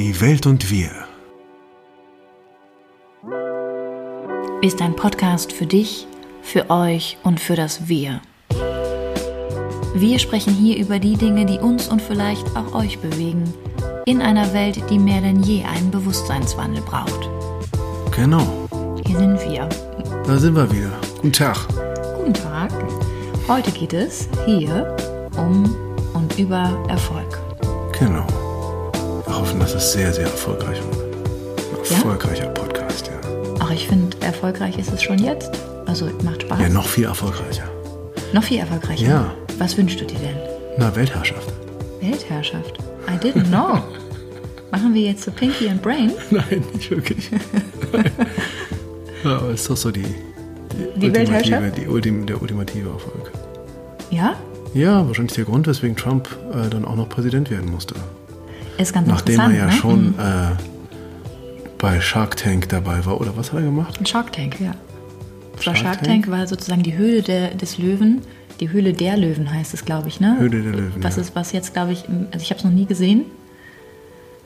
Die Welt und wir. Ist ein Podcast für dich, für euch und für das Wir. Wir sprechen hier über die Dinge, die uns und vielleicht auch euch bewegen, in einer Welt, die mehr denn je einen Bewusstseinswandel braucht. Genau, Hier sind wir. da sind wir wieder. Guten Tag. Guten Tag. Heute geht es hier um und über Erfolg. Hoffen, dass es sehr, sehr erfolgreich wird. Ein Ja? erfolgreicher Podcast, ja. Ach, ich finde, erfolgreich ist es schon jetzt. Also macht Spaß. Ja, noch viel erfolgreicher. Noch viel erfolgreicher. Ja. Was wünschst du dir denn? Na, Weltherrschaft. Weltherrschaft. I didn't know. Machen wir jetzt so Pinky and Brain? Nein, nicht wirklich. ja, aber ist doch so die, Die ultimative, Weltherrschaft? die Ultim, der ultimative Erfolg. Ja? Ja, wahrscheinlich der Grund, weswegen Trump äh, dann auch noch Präsident werden musste. Ist ganz Nachdem er ja ne? schon Mhm. äh, bei Shark Tank dabei war. Oder was hat er gemacht? Ein Shark Tank, ja. Das war Shark Shark Tank war sozusagen die Höhle der, des Löwen. Die Höhle der Löwen heißt es, glaube ich, ne? Höhle der Löwen, Was ja. ist, was jetzt, glaube ich, also ich habe es noch nie gesehen.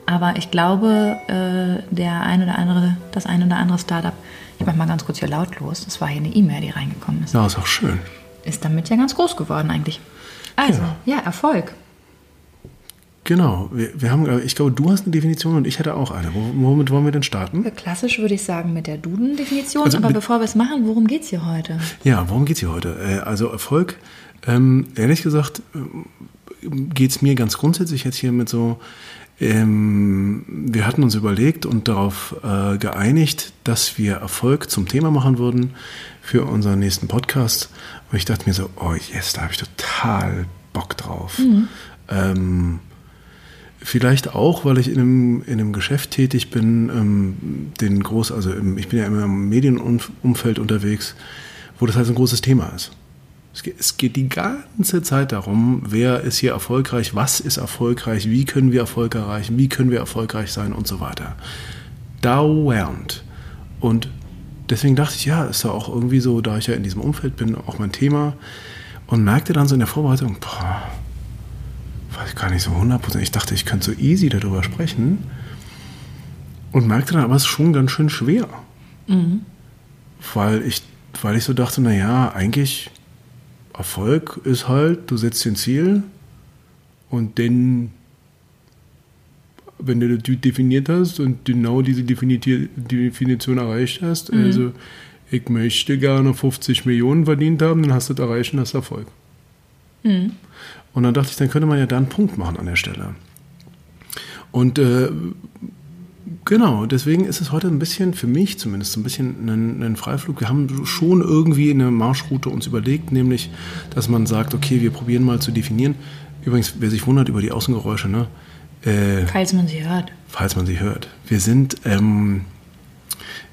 Aber ich glaube, äh, der ein oder andere, das ein oder andere Startup, ich mache mal ganz kurz hier lautlos, das war hier eine E-Mail, die reingekommen ist, Ja, ist auch schön. ist damit ja ganz groß geworden eigentlich. Also, ja, Erfolg. Genau. Wir, wir haben, äh, ich glaube, du hast eine Definition und ich hätte auch eine. Wo- Womit wollen wir denn starten? Klassisch würde ich sagen mit der Duden-Definition, Also aber bevor wir es machen, worum geht es hier heute? Ja, worum geht's hier heute? Äh, Also Erfolg, ähm, ehrlich gesagt, geht es mir ganz grundsätzlich jetzt hier mit so, ähm, wir hatten uns überlegt und darauf äh, geeinigt, dass wir Erfolg zum Thema machen würden für unseren nächsten Podcast. Und ich dachte mir so, oh yes, da habe ich total Bock drauf. Ähm, Vielleicht auch, weil ich in einem, in einem Geschäft tätig bin, ähm, den groß, also im, ich bin ja immer im Medienumfeld unterwegs, wo das halt so ein großes Thema ist. Es geht, es geht die ganze Zeit darum, wer ist hier erfolgreich, was ist erfolgreich, wie können wir Erfolg erreichen, wie können wir erfolgreich sein und so weiter. Dauernd. Und deswegen dachte ich, ja, ist ja auch irgendwie so, da ich ja in diesem Umfeld bin, auch mein Thema. Und merkte dann so in der Vorbereitung, boah, weiß gar nicht so 100%. Ich dachte, ich könnte so easy darüber sprechen. Und merkte dann, aber es ist schon ganz schön schwer. Weil, ich, weil ich so dachte, naja, eigentlich Erfolg ist halt, du setzt ein Ziel und dann, wenn du das definiert hast und genau diese Definiti- Definition erreicht hast, also ich möchte gerne 50 Millionen verdient haben, dann hast du das erreicht und hast Erfolg. Und dann dachte ich, dann könnte man ja da einen Punkt machen an der Stelle. Und äh, genau, deswegen ist es heute ein bisschen, für mich zumindest, ein bisschen ein, ein Freiflug. Wir haben schon irgendwie eine Marschroute uns überlegt, nämlich, dass man sagt, okay, wir probieren mal zu definieren. Übrigens, wer sich wundert über die Außengeräusche, ne? Äh, Falls man sie hört. falls man sie hört. Wir sind ähm,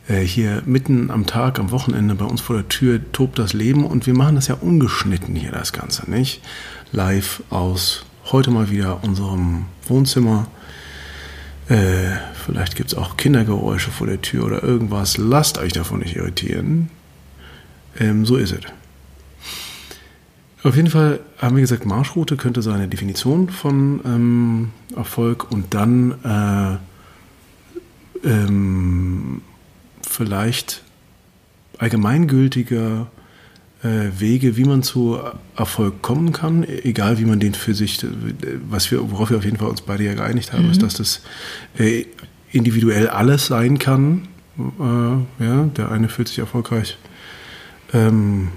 äh, hier mitten am Tag, am Wochenende bei uns vor der Tür tobt das Leben und wir machen das ja ungeschnitten hier, das Ganze, nicht? Live aus heute mal wieder unserem Wohnzimmer. Äh, vielleicht gibt es auch Kindergeräusche vor der Tür oder irgendwas. Lasst euch davon nicht irritieren. Ähm, so ist es. Auf jeden Fall haben wir gesagt, Marschroute könnte sein eine Definition von ähm, Erfolg und dann äh, ähm, vielleicht allgemeingültige äh, Wege, wie man zu Erfolg kommen kann, egal wie man den für sich, äh, was wir, worauf wir auf jeden Fall uns beide ja geeinigt haben, ist, dass das äh, individuell alles sein kann. Äh, ja, der eine fühlt sich erfolgreich. Ähm,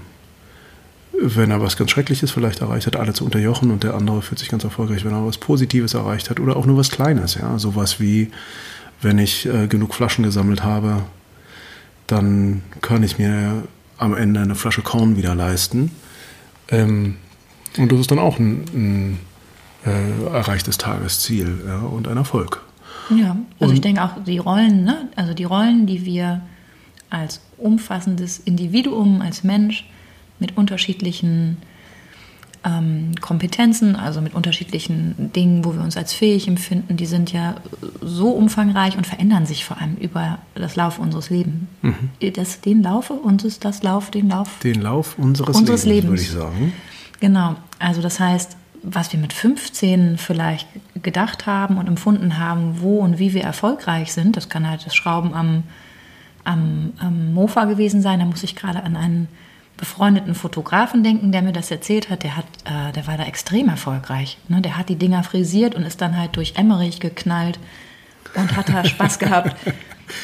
wenn er was ganz Schreckliches vielleicht erreicht hat, alle zu unterjochen und der andere fühlt sich ganz erfolgreich, wenn er was Positives erreicht hat oder auch nur was Kleines, ja, sowas wie, wenn ich äh, genug Flaschen gesammelt habe, dann kann ich mir am Ende eine Flasche Korn wieder leisten. Ähm, und das ist dann auch ein, ein äh, erreichtes Tagesziel ja, und ein Erfolg. Ja, also ich Und- denke auch die Rollen, ne? also die Rollen, die wir als umfassendes Individuum, als Mensch mit unterschiedlichen ähm, Kompetenzen, also mit unterschiedlichen Dingen, wo wir uns als fähig empfinden, die sind ja so umfangreich und verändern sich vor allem über das Lauf unseres Lebens. Das, den Laufe unseres, das Lauf, den Lauf Den Lauf unseres, Unseres Lebens, würde Lebens. ich sagen. Genau, also das heißt, was wir mit 15 vielleicht gedacht haben und empfunden haben, wo und wie wir erfolgreich sind, das kann halt das Schrauben am, am, am Mofa gewesen sein. Da muss ich gerade an einen befreundeten Fotografen denken, der mir das erzählt hat. Der, hat, äh, der war da extrem erfolgreich. Ne? Der hat die Dinger frisiert und ist dann halt durch Emmerich geknallt und hat da Spaß gehabt.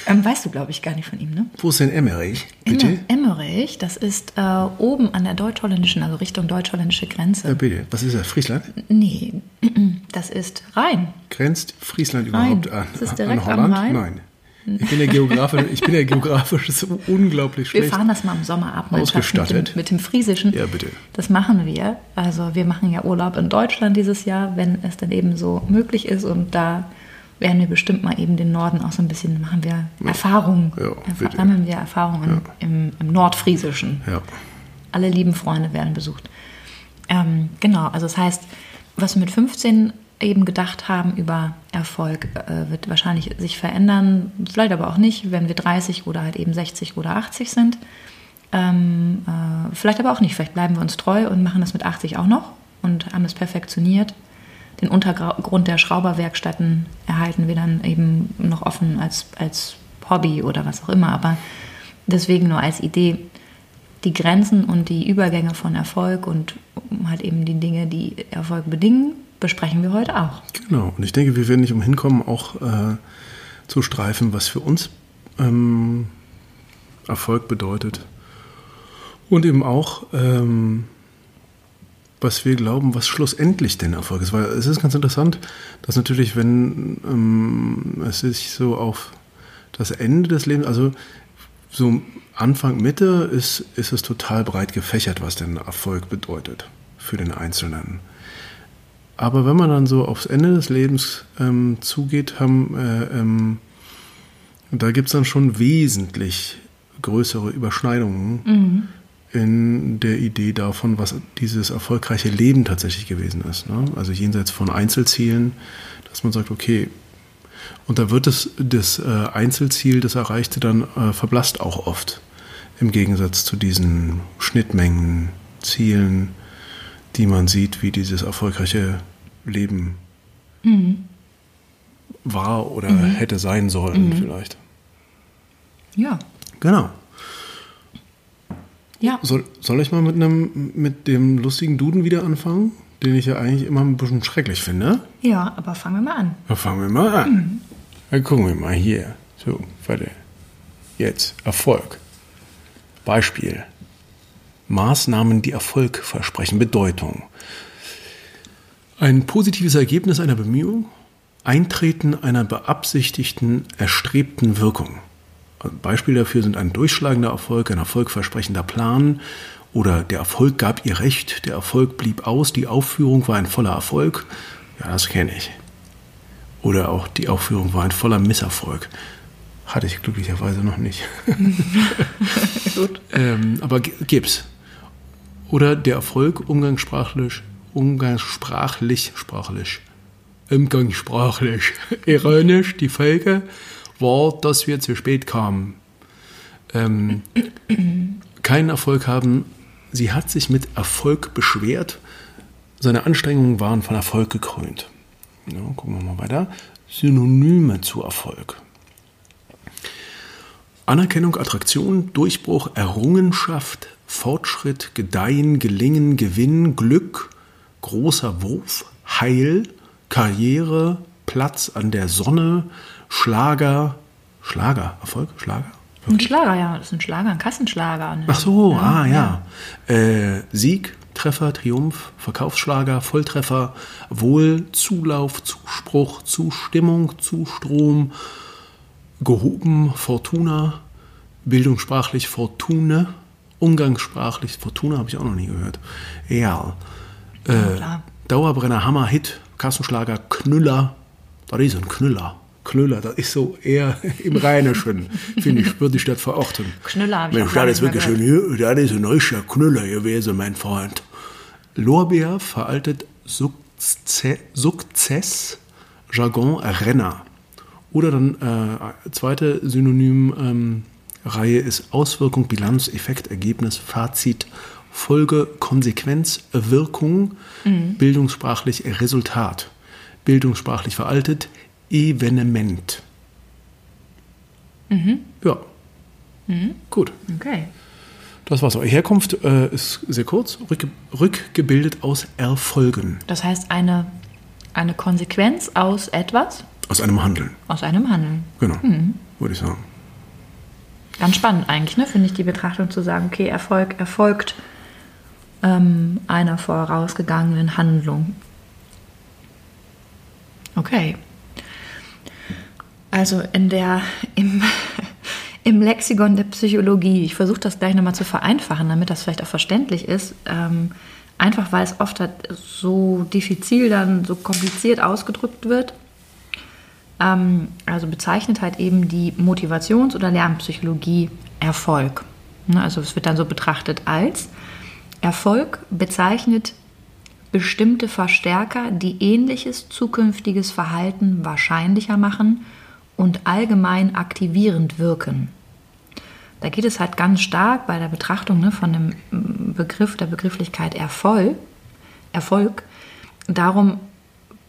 Ähm, weißt du, glaube ich, gar nicht von ihm, ne? Wo ist denn Emmerich? Bitte? Emmerich, das ist äh, oben an der deutsch-holländischen, also Richtung deutsch-holländische Grenze. Ja, bitte. Was ist das? Friesland? Nee, das ist Rhein. Grenzt Friesland überhaupt Rhein. an, Das ist direkt an am Holland? Rhein. Nein. Ich bin der geografisch, ich bin der geografisch so unglaublich Wir schlecht. fahren das mal im Sommer ab. Ausgestattet. Mit dem, mit dem Friesischen. Ja, bitte. Das machen wir. Also wir machen ja Urlaub in Deutschland dieses Jahr, wenn es dann eben so möglich ist. Und da werden wir bestimmt mal eben den Norden auch so ein bisschen, machen wir Erfahrungen. Ja, bitte. sammeln wir Erfahrungen im, im Nordfriesischen. Ja. Alle lieben Freunde werden besucht. Ähm, genau, also das heißt, was wir mit 15 eben gedacht haben über Erfolg, äh, wird wahrscheinlich sich verändern, vielleicht aber auch nicht, wenn wir 30 oder halt eben 60 oder 80 sind. Ähm, äh, vielleicht aber auch nicht, vielleicht bleiben wir uns treu und machen das mit 80 auch noch und haben es perfektioniert. Den Untergrund der Schrauberwerkstätten erhalten wir dann eben noch offen als, als Hobby oder was auch immer, aber deswegen nur als Idee, die Grenzen und die Übergänge von Erfolg und halt eben die Dinge, die Erfolg bedingen, besprechen wir heute auch. Genau. Und ich denke, wir werden nicht umhin kommen, auch äh, zu streifen, was für uns ähm, Erfolg bedeutet. Und eben auch, ähm, was wir glauben, was schlussendlich denn Erfolg ist. Weil es ist ganz interessant, dass natürlich, wenn ähm, es sich so auf das Ende des Lebens, also so Anfang, Mitte ist, ist es total breit gefächert, was denn Erfolg bedeutet für den Einzelnen. Aber wenn man dann so aufs Ende des Lebens ähm, zugeht, haben, äh, ähm, da gibt es dann schon wesentlich größere Überschneidungen in der Idee davon, was dieses erfolgreiche Leben tatsächlich gewesen ist. Ne? Also jenseits von Einzelzielen, dass man sagt, okay, und da wird das, das äh, Einzelziel, das Erreichte, dann äh, verblasst auch oft. Im Gegensatz zu diesen Schnittmengen, Zielen, die man sieht, wie dieses erfolgreiche Leben war oder hätte sein sollen, vielleicht. Ja. Genau. Ja. Soll, soll ich mal mit, einem, mit dem lustigen Duden wieder anfangen, den ich ja eigentlich immer ein bisschen schrecklich finde? Ja, aber fangen wir mal an. Dann fangen wir mal an. Dann gucken wir mal hier. So, warte. Jetzt, Erfolg. Beispiel. Maßnahmen, die Erfolg versprechen. Bedeutung. Ein positives Ergebnis einer Bemühung. Eintreten einer beabsichtigten, erstrebten Wirkung. Beispiel dafür sind ein durchschlagender Erfolg, ein erfolgversprechender Plan oder der Erfolg gab ihr Recht, der Erfolg blieb aus, die Aufführung war ein voller Erfolg. Ja, das kenne ich. Oder auch die Aufführung war ein voller Misserfolg. Hatte ich glücklicherweise noch nicht. Gut. ähm, aber gibt's. Oder der Erfolg umgangssprachlich, umgangssprachlich, sprachlich, umgangssprachlich, ironisch, die Folge war, dass wir zu spät kamen. Ähm, keinen Erfolg haben. Sie hat sich mit Erfolg beschwert. Seine Anstrengungen waren von Erfolg gekrönt. Ja, gucken wir mal weiter. Synonyme zu Erfolg. Anerkennung, Attraktion, Durchbruch, Errungenschaft, Fortschritt, Gedeihen, Gelingen, Gewinn, Glück, großer Wurf, Heil, Karriere, Platz an der Sonne, Schlager, Schlager, Erfolg, Schlager? Ein Schlager, ja. Das ist ein Schlager, ein Kassenschlager. Ne? Ach so, ah ja. Äh, Sieg, Treffer, Triumph, Verkaufsschlager, Volltreffer, Wohl, Zulauf, Zuspruch, Zustimmung, Zustrom, gehoben, Fortuna, bildungssprachlich Fortune, umgangssprachlich Fortuna habe ich auch noch nie gehört. Ja. Äh. Dauerbrenner, Hammer, Hit, Kassenschlager, Knüller. Das ist ein Knüller. Knüller, das ist so eher im Rheinischen, finde ich, würde ich das verorten. Knüller habe ich Mensch, das ist wirklich schön. Das ist ein neuer Knüller gewesen, mein Freund. Lorbeer veraltet Sukze Sukzess, Jargon, Renner. Oder dann äh, zweite Synonym ähm, Reihe ist Auswirkung, Bilanz, Effekt, Ergebnis, Fazit, Folge, Konsequenz, Wirkung, bildungssprachlich Resultat, bildungssprachlich veraltet, Evenement. Ja. Gut. Okay. Das war's. Herkunft äh, ist sehr kurz. Rückge rückgebildet aus Erfolgen. Das heißt, eine, eine Konsequenz aus etwas, Aus einem Handeln. aus einem Handeln. Genau. Würde ich sagen. Ganz spannend eigentlich, ne? finde ich, die Betrachtung zu sagen, okay, Erfolg erfolgt ähm, einer vorausgegangenen Handlung. Okay. Also in der, im, im Lexikon der Psychologie, ich versuche das gleich nochmal zu vereinfachen, damit das vielleicht auch verständlich ist, ähm, einfach weil es oft halt so diffizil dann, so kompliziert ausgedrückt wird. Ähm, also bezeichnet halt eben die Motivations- oder Lernpsychologie Erfolg. Ne, Also es wird dann so betrachtet als Erfolg bezeichnet bestimmte Verstärker, die ähnliches zukünftiges Verhalten wahrscheinlicher machen und allgemein aktivierend wirken. Da geht es halt ganz stark bei der Betrachtung ne, von dem Begriff der Begrifflichkeit Erfolg, Erfolg darum,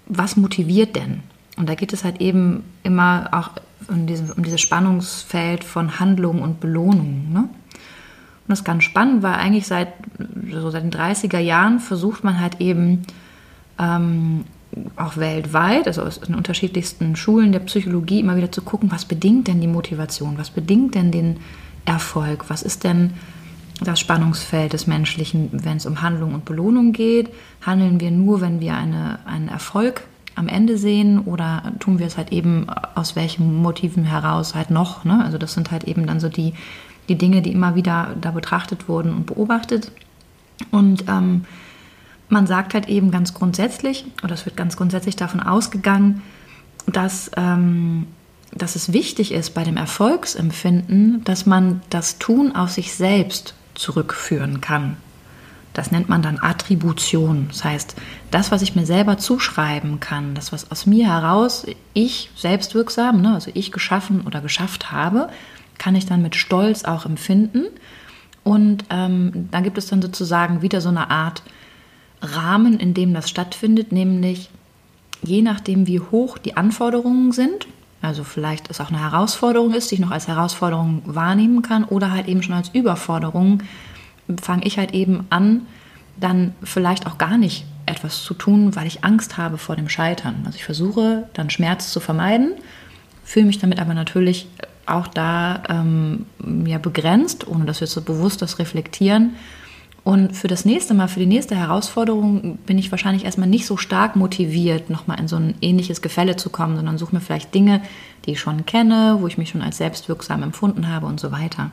was motiviert denn? Und da geht es halt eben immer auch um, diesem, um dieses Spannungsfeld von Handlung und Belohnung. Ne? Und das ganz spannend, weil eigentlich seit, so seit den 30er Jahren versucht man halt eben ähm, auch weltweit, also aus den unterschiedlichsten Schulen der Psychologie, immer wieder zu gucken, was bedingt denn die Motivation, was bedingt denn den Erfolg, was ist denn das Spannungsfeld des Menschlichen, wenn es um Handlung und Belohnung geht. Handeln wir nur, wenn wir eine, einen Erfolg am Ende sehen oder tun wir es halt eben aus welchen Motiven heraus halt noch. Ne? Also das sind halt eben dann so die, die Dinge, die immer wieder da betrachtet wurden und beobachtet. Und ähm, man sagt halt eben ganz grundsätzlich, oder es wird ganz grundsätzlich davon ausgegangen, dass, ähm, dass es wichtig ist bei dem Erfolgsempfinden, dass man das Tun auf sich selbst zurückführen kann. Das nennt man dann Attribution. Das heißt, das, was ich mir selber zuschreiben kann, das, was aus mir heraus ich selbstwirksam, ne, also ich geschaffen oder geschafft habe, kann ich dann mit Stolz auch empfinden. Und ähm, da gibt es dann sozusagen wieder so eine Art Rahmen, in dem das stattfindet, nämlich je nachdem, wie hoch die Anforderungen sind, also vielleicht es auch eine Herausforderung ist, die ich noch als Herausforderung wahrnehmen kann oder halt eben schon als Überforderung, fange ich halt eben an, dann vielleicht auch gar nicht etwas zu tun, weil ich Angst habe vor dem Scheitern. Also ich versuche dann Schmerz zu vermeiden, fühle mich damit aber natürlich auch da ähm, ja, begrenzt, ohne dass wir so bewusst das reflektieren. Und für das nächste Mal, für die nächste Herausforderung bin ich wahrscheinlich erstmal nicht so stark motiviert, nochmal in so ein ähnliches Gefälle zu kommen, sondern suche mir vielleicht Dinge, die ich schon kenne, wo ich mich schon als selbstwirksam empfunden habe und so weiter.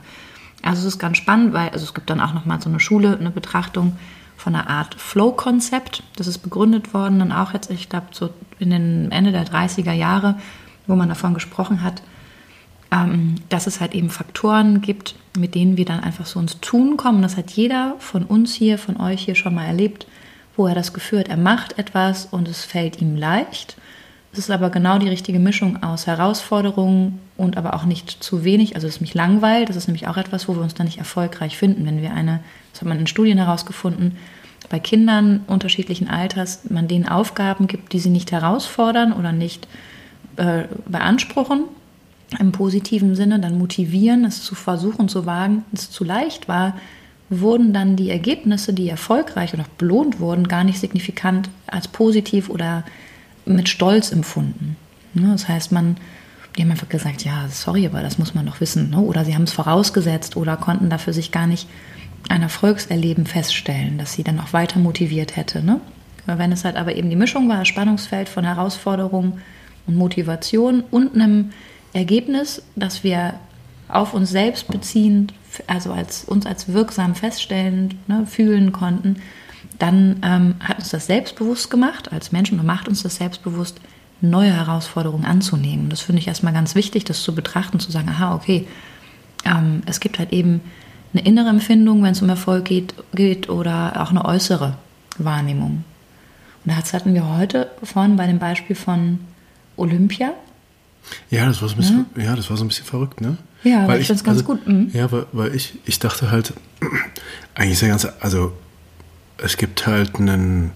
Also es ist ganz spannend, weil also es gibt dann auch nochmal so eine Schule, eine Betrachtung von einer Art Flow-Konzept. Das ist begründet worden, dann auch jetzt, ich glaube, so in den Ende der 30er Jahre, wo man davon gesprochen hat, ähm, dass es halt eben Faktoren gibt, mit denen wir dann einfach so ins Tun kommen. Das hat jeder von uns hier, von euch hier schon mal erlebt, wo er das Gefühl hat, er macht etwas und es fällt ihm leicht. Es ist aber genau die richtige Mischung aus Herausforderungen und aber auch nicht zu wenig, also es mich langweilt. Das ist nämlich auch etwas, wo wir uns dann nicht erfolgreich finden, wenn wir eine, das hat man in Studien herausgefunden, bei Kindern unterschiedlichen Alters man denen Aufgaben gibt, die sie nicht herausfordern oder nicht äh, beanspruchen, im positiven Sinne dann motivieren, es zu versuchen zu wagen, es zu leicht war, wurden dann die Ergebnisse, die erfolgreich und auch belohnt wurden, gar nicht signifikant als positiv oder mit Stolz empfunden. Ne, Das heißt, man, die haben einfach gesagt, ja, sorry, aber das muss man doch wissen. ne? Oder sie haben es vorausgesetzt oder konnten dafür sich gar nicht ein Erfolgserleben feststellen, das sie dann auch weiter motiviert hätte. Ne? Wenn es halt aber eben die Mischung war, Spannungsfeld von Herausforderung und Motivation und einem Ergebnis, das wir auf uns selbst beziehend, also als uns als wirksam feststellend ne, fühlen konnten, dann ähm, hat uns das selbstbewusst gemacht als Menschen und macht uns das selbstbewusst, neue Herausforderungen anzunehmen. Das finde ich erstmal ganz wichtig, das zu betrachten, zu sagen, aha, okay, ähm, es gibt halt eben eine innere Empfindung, wenn es um Erfolg geht, geht oder auch eine äußere Wahrnehmung. Und das hatten wir heute vorhin bei dem Beispiel von Olympia. Ja, das war so ein bisschen, ja? ja das war so ein bisschen verrückt, ne? Ja, weil ich, finde es ganz also, gut. Mhm. Ja, weil, weil ich, ich dachte halt, eigentlich ist ja ganz, also es gibt halt einen,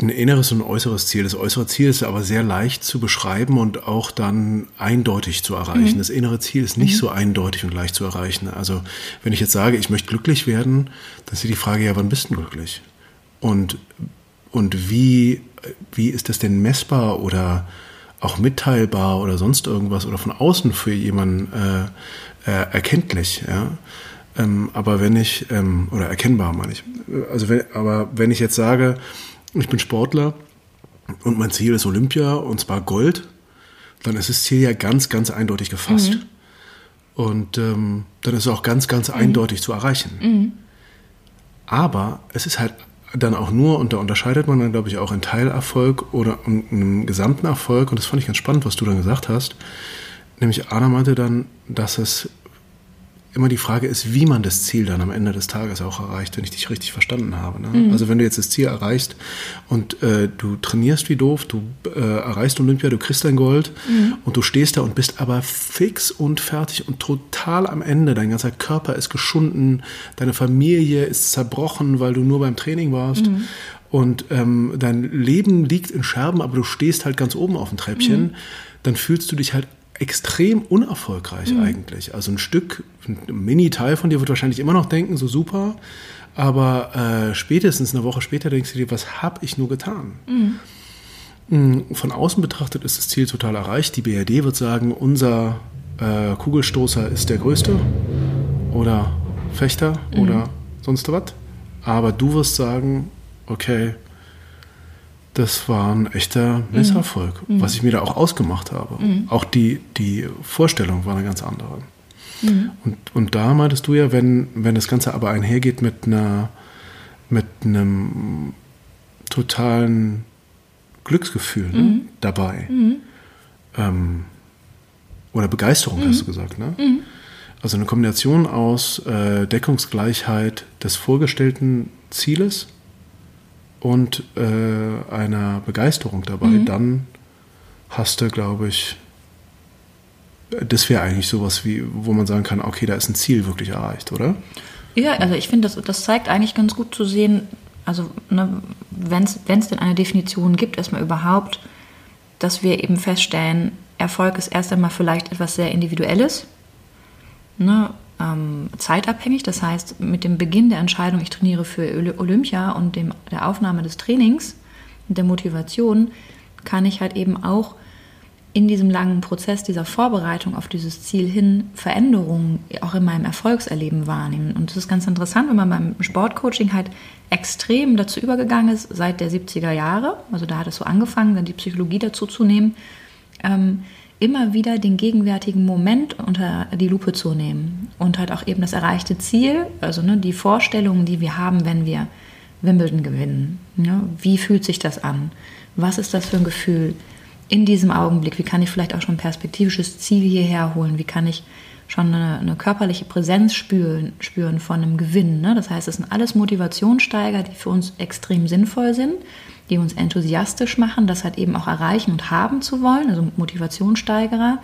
ein inneres und ein äußeres Ziel. Das äußere Ziel ist aber sehr leicht zu beschreiben und auch dann eindeutig zu erreichen. Mhm. Das innere Ziel ist nicht mhm. so eindeutig und leicht zu erreichen. Also wenn ich jetzt sage, ich möchte glücklich werden, dann ist die Frage, ja, wann bist du glücklich? Und, und wie, wie ist das denn messbar oder auch mitteilbar oder sonst irgendwas oder von außen für jemanden äh, äh, erkenntlich? Ja? Ähm, aber wenn ich, ähm, oder erkennbar meine ich, also wenn, aber wenn ich jetzt sage, ich bin Sportler und mein Ziel ist Olympia und zwar Gold, dann ist das Ziel ja ganz, ganz eindeutig gefasst. Mhm. Und ähm, dann ist es auch ganz, ganz mhm. eindeutig zu erreichen. Mhm. Aber es ist halt dann auch nur, und da unterscheidet man dann, glaube ich, auch in Teilerfolg oder einem gesamten Erfolg. Und das fand ich ganz spannend, was du dann gesagt hast. Nämlich Anna meinte dann, dass es immer die Frage ist, wie man das Ziel dann am Ende des Tages auch erreicht, wenn ich dich richtig verstanden habe. Ne? Mhm. Also wenn du jetzt das Ziel erreichst und äh, du trainierst wie doof, du äh, erreichst Olympia, du kriegst dein Gold mhm. und du stehst da und bist aber fix und fertig und total am Ende. Dein ganzer Körper ist geschunden, deine Familie ist zerbrochen, weil du nur beim Training warst. Mhm. Und ähm, dein Leben liegt in Scherben, aber du stehst halt ganz oben auf dem Treppchen, mhm. dann fühlst du dich halt extrem unerfolgreich mhm. eigentlich. Also ein Stück, ein Mini-Teil von dir wird wahrscheinlich immer noch denken, so super, aber äh, spätestens eine Woche später denkst du dir, was habe ich nur getan? Mhm. mhm. Von außen betrachtet ist das Ziel total erreicht. Die BRD wird sagen, unser äh, Kugelstoßer ist der größte oder Fechter mhm. oder sonst was. Aber du wirst sagen, okay, das war ein echter Misserfolg, mhm. was ich mir da auch ausgemacht habe. Mhm. Auch die, die Vorstellung war eine ganz andere. Mhm. Und, und da meintest du ja, wenn, wenn das Ganze aber einhergeht mit einer mit einem totalen Glücksgefühl ne, mhm. dabei. Mhm. Ähm, oder Begeisterung, hast du mhm. gesagt, ne? Also eine Kombination aus äh, Deckungsgleichheit des vorgestellten Zieles und äh, einer Begeisterung dabei, mhm. dann hast du, glaube ich, das wäre eigentlich sowas wie, wo man sagen kann, okay, da ist ein Ziel wirklich erreicht, oder? Ja, also ich finde, das, das zeigt eigentlich ganz gut zu sehen, also ne, wenn es denn eine Definition gibt, erstmal überhaupt, dass wir eben feststellen, Erfolg ist erst einmal vielleicht etwas sehr Individuelles. Ne? Ähm, zeitabhängig. Das heißt, mit dem Beginn der Entscheidung, ich trainiere für Olympia und dem, der Aufnahme des Trainings und der Motivation, kann ich halt eben auch in diesem langen Prozess dieser Vorbereitung auf dieses Ziel hin Veränderungen auch in meinem Erfolgserleben wahrnehmen. Und das ist ganz interessant, wenn man beim Sportcoaching halt extrem dazu übergegangen ist, seit der 70er Jahre, also da hat es so angefangen, dann die Psychologie dazu zu nehmen, ähm, immer wieder den gegenwärtigen Moment unter die Lupe zu nehmen und halt auch eben das erreichte Ziel, also ne, die Vorstellungen, die wir haben, wenn wir Wimbledon gewinnen. Ja, wie fühlt sich das an? Was ist das für ein Gefühl in diesem Augenblick? Wie kann ich vielleicht auch schon ein perspektivisches Ziel hierher holen? Wie kann ich schon eine, eine körperliche Präsenz spüren, spüren von einem Gewinn? Ne? Das heißt, es sind alles Motivationssteiger, die für uns extrem sinnvoll sind die uns enthusiastisch machen, das halt eben auch erreichen und haben zu wollen, also Motivationssteigerer,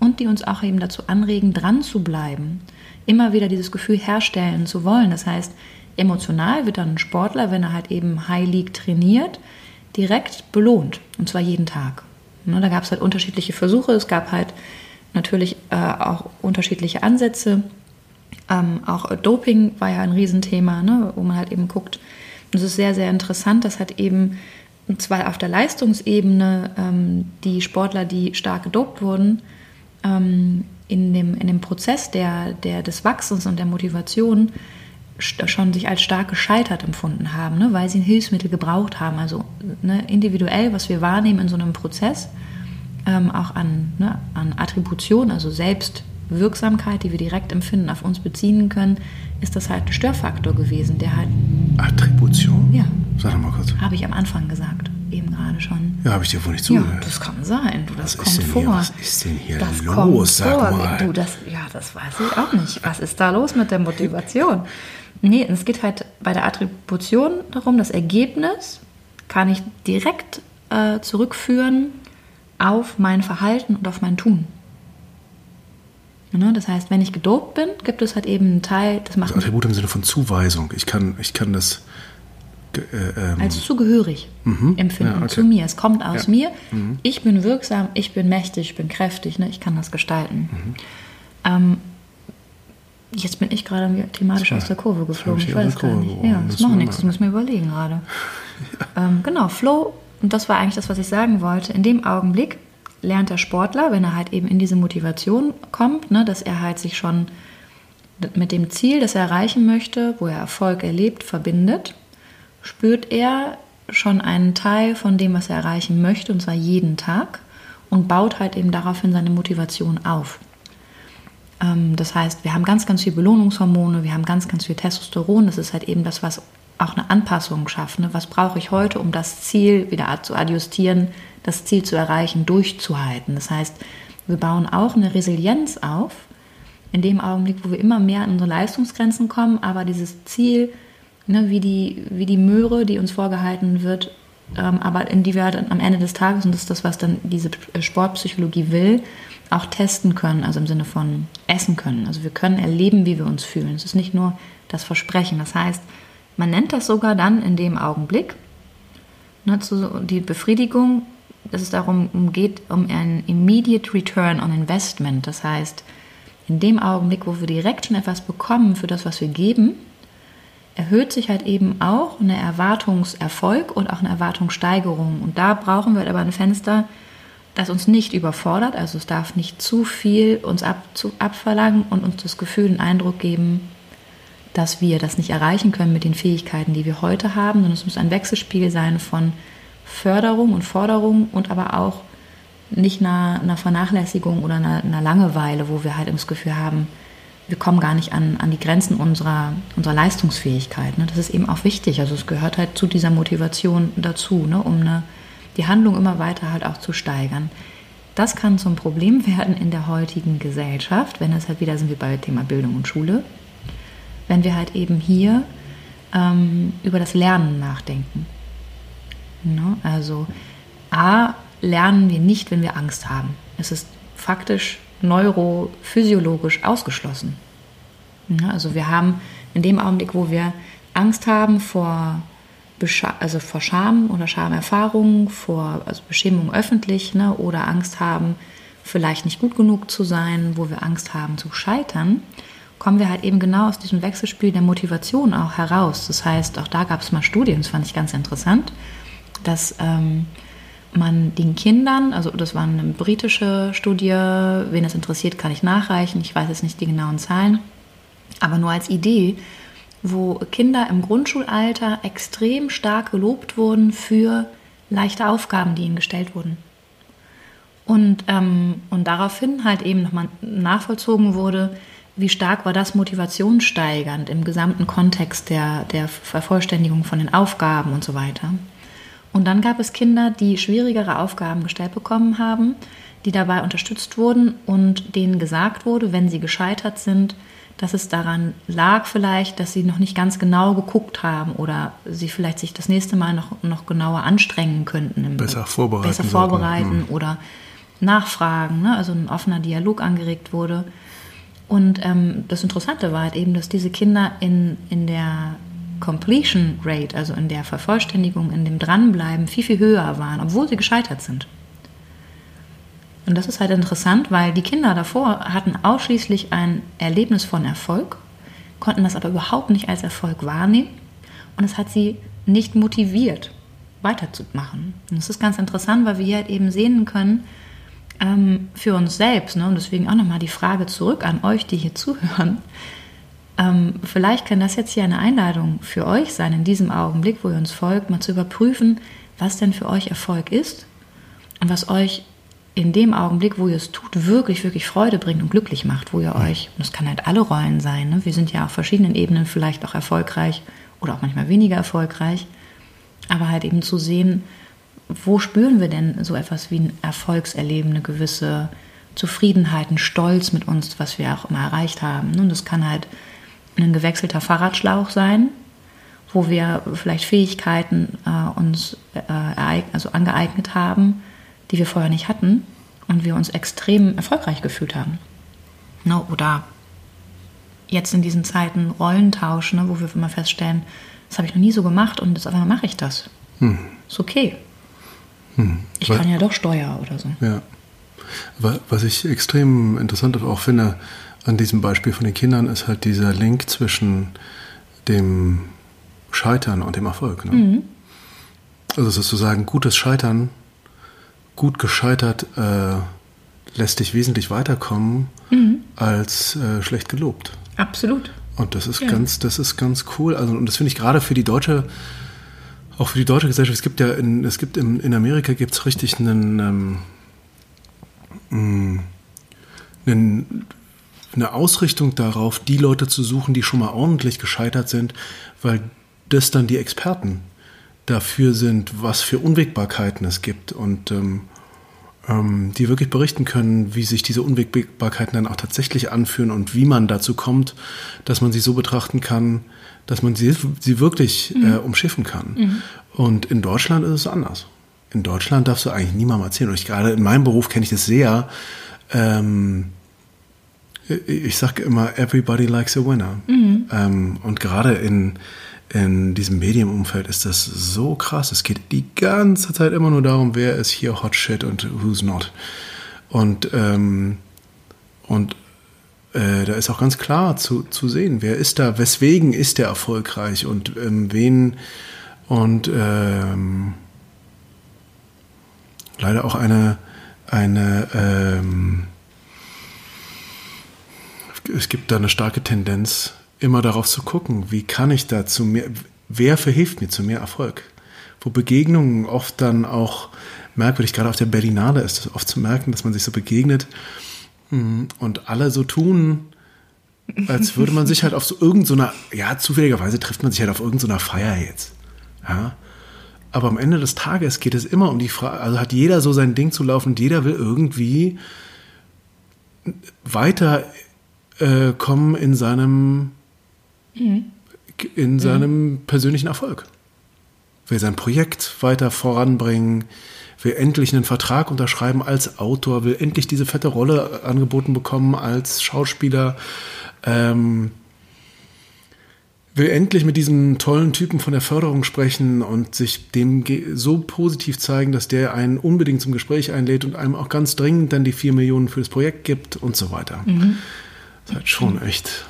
und die uns auch eben dazu anregen, dran zu bleiben, immer wieder dieses Gefühl herstellen zu wollen. Das heißt, emotional wird dann ein Sportler, wenn er halt eben High League trainiert, direkt belohnt, und zwar jeden Tag. Ne, da gab es halt unterschiedliche Versuche, es gab halt natürlich äh, auch unterschiedliche Ansätze. Ähm, auch Doping war ja ein Riesenthema, ne, wo man halt eben guckt, es ist sehr, sehr interessant, dass halt eben zwar auf der Leistungsebene ähm, die Sportler, die stark gedopt wurden, ähm, in, dem, in dem Prozess der, der, des Wachsens und der Motivation schon sich als stark gescheitert empfunden haben, ne, weil sie ein Hilfsmittel gebraucht haben. Also ne, individuell, was wir wahrnehmen in so einem Prozess, ähm, auch an, ne, an Attribution, also Selbstwirksamkeit, die wir direkt empfinden, auf uns beziehen können, ist das halt ein Störfaktor gewesen, der halt. Attribution? Ja. Sag doch mal kurz. Habe ich am Anfang gesagt, eben gerade schon. Ja, habe ich dir wohl nicht zugehört. Ja, das kann sein. Du, das was kommt vor. Hier, was ist denn hier das los? Sag vor. mal. Du, das, ja, das weiß ich auch nicht. Was ist da los mit der Motivation? Nee, es geht halt bei der Attribution darum, das Ergebnis kann ich direkt äh, zurückführen auf mein Verhalten und auf mein Tun. Ne? Das heißt, wenn ich gedopt bin, gibt es halt eben einen Teil, das macht. Also Attribut im Sinne von Zuweisung. Ich kann, ich kann das. Äh, ähm, als zugehörig mhm. empfinden ja, okay. zu mir. Es kommt aus ja. mir. Mhm. Ich bin wirksam, ich bin mächtig, ich bin kräftig, ne? ich kann das gestalten. Mhm. Ähm, jetzt bin ich gerade thematisch aus der Kurve geflogen. Ich weiß gar nicht. Ja, das, macht nichts, das muss mir überlegen gerade. ja. ähm, genau, Flow, und das war eigentlich das, was ich sagen wollte. In dem Augenblick, lernt der Sportler, wenn er halt eben in diese Motivation kommt, ne, dass er halt sich schon mit dem Ziel, das er erreichen möchte, wo er Erfolg erlebt, verbindet, spürt er schon einen Teil von dem, was er erreichen möchte, und zwar jeden Tag, und baut halt eben daraufhin seine Motivation auf. Ähm, das heißt, wir haben ganz, ganz viel Belohnungshormone, wir haben ganz, ganz viel Testosteron. Das ist halt eben das, was auch eine Anpassung schafft. Ne? Was brauche ich heute, um das Ziel wieder zu adjustieren, das Ziel zu erreichen, durchzuhalten. Das heißt, wir bauen auch eine Resilienz auf, in dem Augenblick, wo wir immer mehr an unsere Leistungsgrenzen kommen, aber dieses Ziel, ne, wie, die, wie die Möhre, die uns vorgehalten wird, ähm, aber in die wir halt am Ende des Tages, und das ist das, was dann diese Sportpsychologie will, auch testen können, also im Sinne von essen können. Also wir können erleben, wie wir uns fühlen. Es ist nicht nur das Versprechen. Das heißt, man nennt das sogar dann in dem Augenblick, ne, die Befriedigung dass es darum geht, um ein immediate return on investment. Das heißt, in dem Augenblick, wo wir direkt schon etwas bekommen für das, was wir geben, erhöht sich halt eben auch eine Erwartungserfolg und auch eine Erwartungssteigerung. Und da brauchen wir aber ein Fenster, das uns nicht überfordert. Also es darf nicht zu viel uns ab, zu, abverlangen und uns das Gefühl, den Eindruck geben, dass wir das nicht erreichen können mit den Fähigkeiten, die wir heute haben, sondern es muss ein Wechselspiel sein von Förderung und Forderung und aber auch nicht einer, einer Vernachlässigung oder einer, einer, Langeweile, wo wir halt das Gefühl haben, wir kommen gar nicht an, an die Grenzen unserer, unserer Leistungsfähigkeit. Ne? Das ist eben auch wichtig. Also es gehört halt zu dieser Motivation dazu, ne? um eine, die Handlung immer weiter halt auch zu steigern. Das kann zum Problem werden in der heutigen Gesellschaft, wenn es halt wieder sind wir bei Thema Bildung und Schule, wenn wir halt eben hier ähm, über das Lernen nachdenken. Ne? Also A, lernen wir nicht, wenn wir Angst haben. Es ist faktisch neurophysiologisch ausgeschlossen. Ne? Also wir haben in dem Augenblick, wo wir Angst haben vor, also vor Scham oder Schamerfahrungen, vor also Beschämung öffentlich ne? oder Angst haben, vielleicht nicht gut genug zu sein, wo wir Angst haben zu scheitern, kommen wir halt eben genau aus diesem Wechselspiel der Motivation auch heraus. Das heißt, auch da gab es mal Studien, das fand ich ganz interessant dass ähm, man den Kindern, also das war eine britische Studie, wen es interessiert, kann ich nachreichen, ich weiß jetzt nicht die genauen Zahlen, aber nur als Idee, wo Kinder im Grundschulalter extrem stark gelobt wurden für leichte Aufgaben, die ihnen gestellt wurden. Und, ähm, und daraufhin halt eben nochmal nachvollzogen wurde, wie stark war das motivationssteigernd im gesamten Kontext der, der Vervollständigung von den Aufgaben und so weiter. Und dann gab es Kinder, die schwierigere Aufgaben gestellt bekommen haben, die dabei unterstützt wurden und denen gesagt wurde, wenn sie gescheitert sind, dass es daran lag vielleicht, dass sie noch nicht ganz genau geguckt haben oder sie vielleicht sich das nächste Mal noch, noch genauer anstrengen könnten. besser vorbereiten. Besser vorbereiten hm. oder nachfragen, ne? also ein offener Dialog angeregt wurde. Und ähm, das Interessante war halt eben, dass diese Kinder in, in der Completion Rate, also in der Vervollständigung, in dem Dranbleiben, viel, viel höher waren, obwohl sie gescheitert sind. Und das ist halt interessant, weil die Kinder davor hatten ausschließlich ein Erlebnis von Erfolg, konnten das aber überhaupt nicht als Erfolg wahrnehmen und es hat sie nicht motiviert, weiterzumachen. Und das ist ganz interessant, weil wir hier halt eben sehen können, ähm, für uns selbst, ne, und deswegen auch nochmal die Frage zurück an euch, die hier zuhören, ähm, vielleicht kann das jetzt hier eine Einladung für euch sein, in diesem Augenblick, wo ihr uns folgt, mal zu überprüfen, was denn für euch Erfolg ist und was euch in dem Augenblick, wo ihr es tut, wirklich, wirklich Freude bringt und glücklich macht, wo ihr euch, und das kann halt alle Rollen sein, ne? wir sind ja auf verschiedenen Ebenen vielleicht auch erfolgreich oder auch manchmal weniger erfolgreich, aber halt eben zu sehen, wo spüren wir denn so etwas wie ein Erfolgserleben, eine gewisse Zufriedenheit, ein Stolz mit uns, was wir auch immer erreicht haben. Und das kann halt ein gewechselter Fahrradschlauch sein, wo wir vielleicht Fähigkeiten äh, uns äh, also angeeignet haben, die wir vorher nicht hatten und wir uns extrem erfolgreich gefühlt haben. Ne? Oder jetzt in diesen Zeiten Rollentausch, ne, wo wir immer feststellen, das habe ich noch nie so gemacht und jetzt auf einmal mache ich das. Hm. Ist okay. Hm. Ich kann ja doch Steuer oder so. Ja. Was ich extrem interessant auch finde an diesem Beispiel von den Kindern, ist halt dieser Link zwischen dem Scheitern und dem Erfolg. Ne? Mhm. Also sozusagen gutes Scheitern, gut gescheitert äh, lässt dich wesentlich weiterkommen mhm. als äh, schlecht gelobt. Absolut. Und das ist ja. ganz, das ist ganz cool. Also, und das finde ich gerade für die deutsche, auch für die deutsche Gesellschaft. Es gibt ja in, es gibt in, in Amerika gibt es richtig einen, ähm, mm, einen, eine Ausrichtung darauf, die Leute zu suchen, die schon mal ordentlich gescheitert sind, weil das dann die Experten dafür sind, was für Unwägbarkeiten es gibt und ähm, die wirklich berichten können, wie sich diese Unwägbarkeiten dann auch tatsächlich anfühlen und wie man dazu kommt, dass man sie so betrachten kann, dass man sie, sie wirklich mhm. äh, umschiffen kann. Mhm. Und in Deutschland ist es anders. In Deutschland darfst du eigentlich niemandem erzählen. Und ich, gerade in meinem Beruf kenne ich das sehr. Ähm, ich sage immer, everybody likes a winner. Mhm. Ähm, und gerade in, in diesem Medienumfeld ist das so krass. Es geht die ganze Zeit immer nur darum, wer ist hier Hot Shit und who's not. Und, ähm, und äh, da ist auch ganz klar zu, zu sehen, wer ist da, weswegen ist der erfolgreich und ähm, wen und ähm, leider auch eine, eine ähm, es gibt da eine starke Tendenz, immer darauf zu gucken, wie kann ich da zu mehr, wer verhilft mir zu mehr Erfolg? Wo Begegnungen oft dann auch merkwürdig, gerade auf der Berlinale ist es oft zu merken, dass man sich so begegnet hm, und alle so tun, als würde man sich halt auf so irgendeiner, so ja, zufälligerweise trifft man sich halt auf irgendeiner so Feier jetzt. Ja. Aber am Ende des Tages geht es immer um die Frage, also hat jeder so sein Ding zu laufen jeder will irgendwie weiter äh, kommen in seinem mhm. in seinem mhm. persönlichen Erfolg. Will sein Projekt weiter voranbringen, will endlich einen Vertrag unterschreiben als Autor, will endlich diese fette Rolle angeboten bekommen als Schauspieler, ähm, will endlich mit diesem tollen Typen von der Förderung sprechen und sich dem so positiv zeigen, dass der einen unbedingt zum Gespräch einlädt und einem auch ganz dringend dann die vier Millionen für das Projekt gibt und so weiter. Mhm. Das ist halt schon echt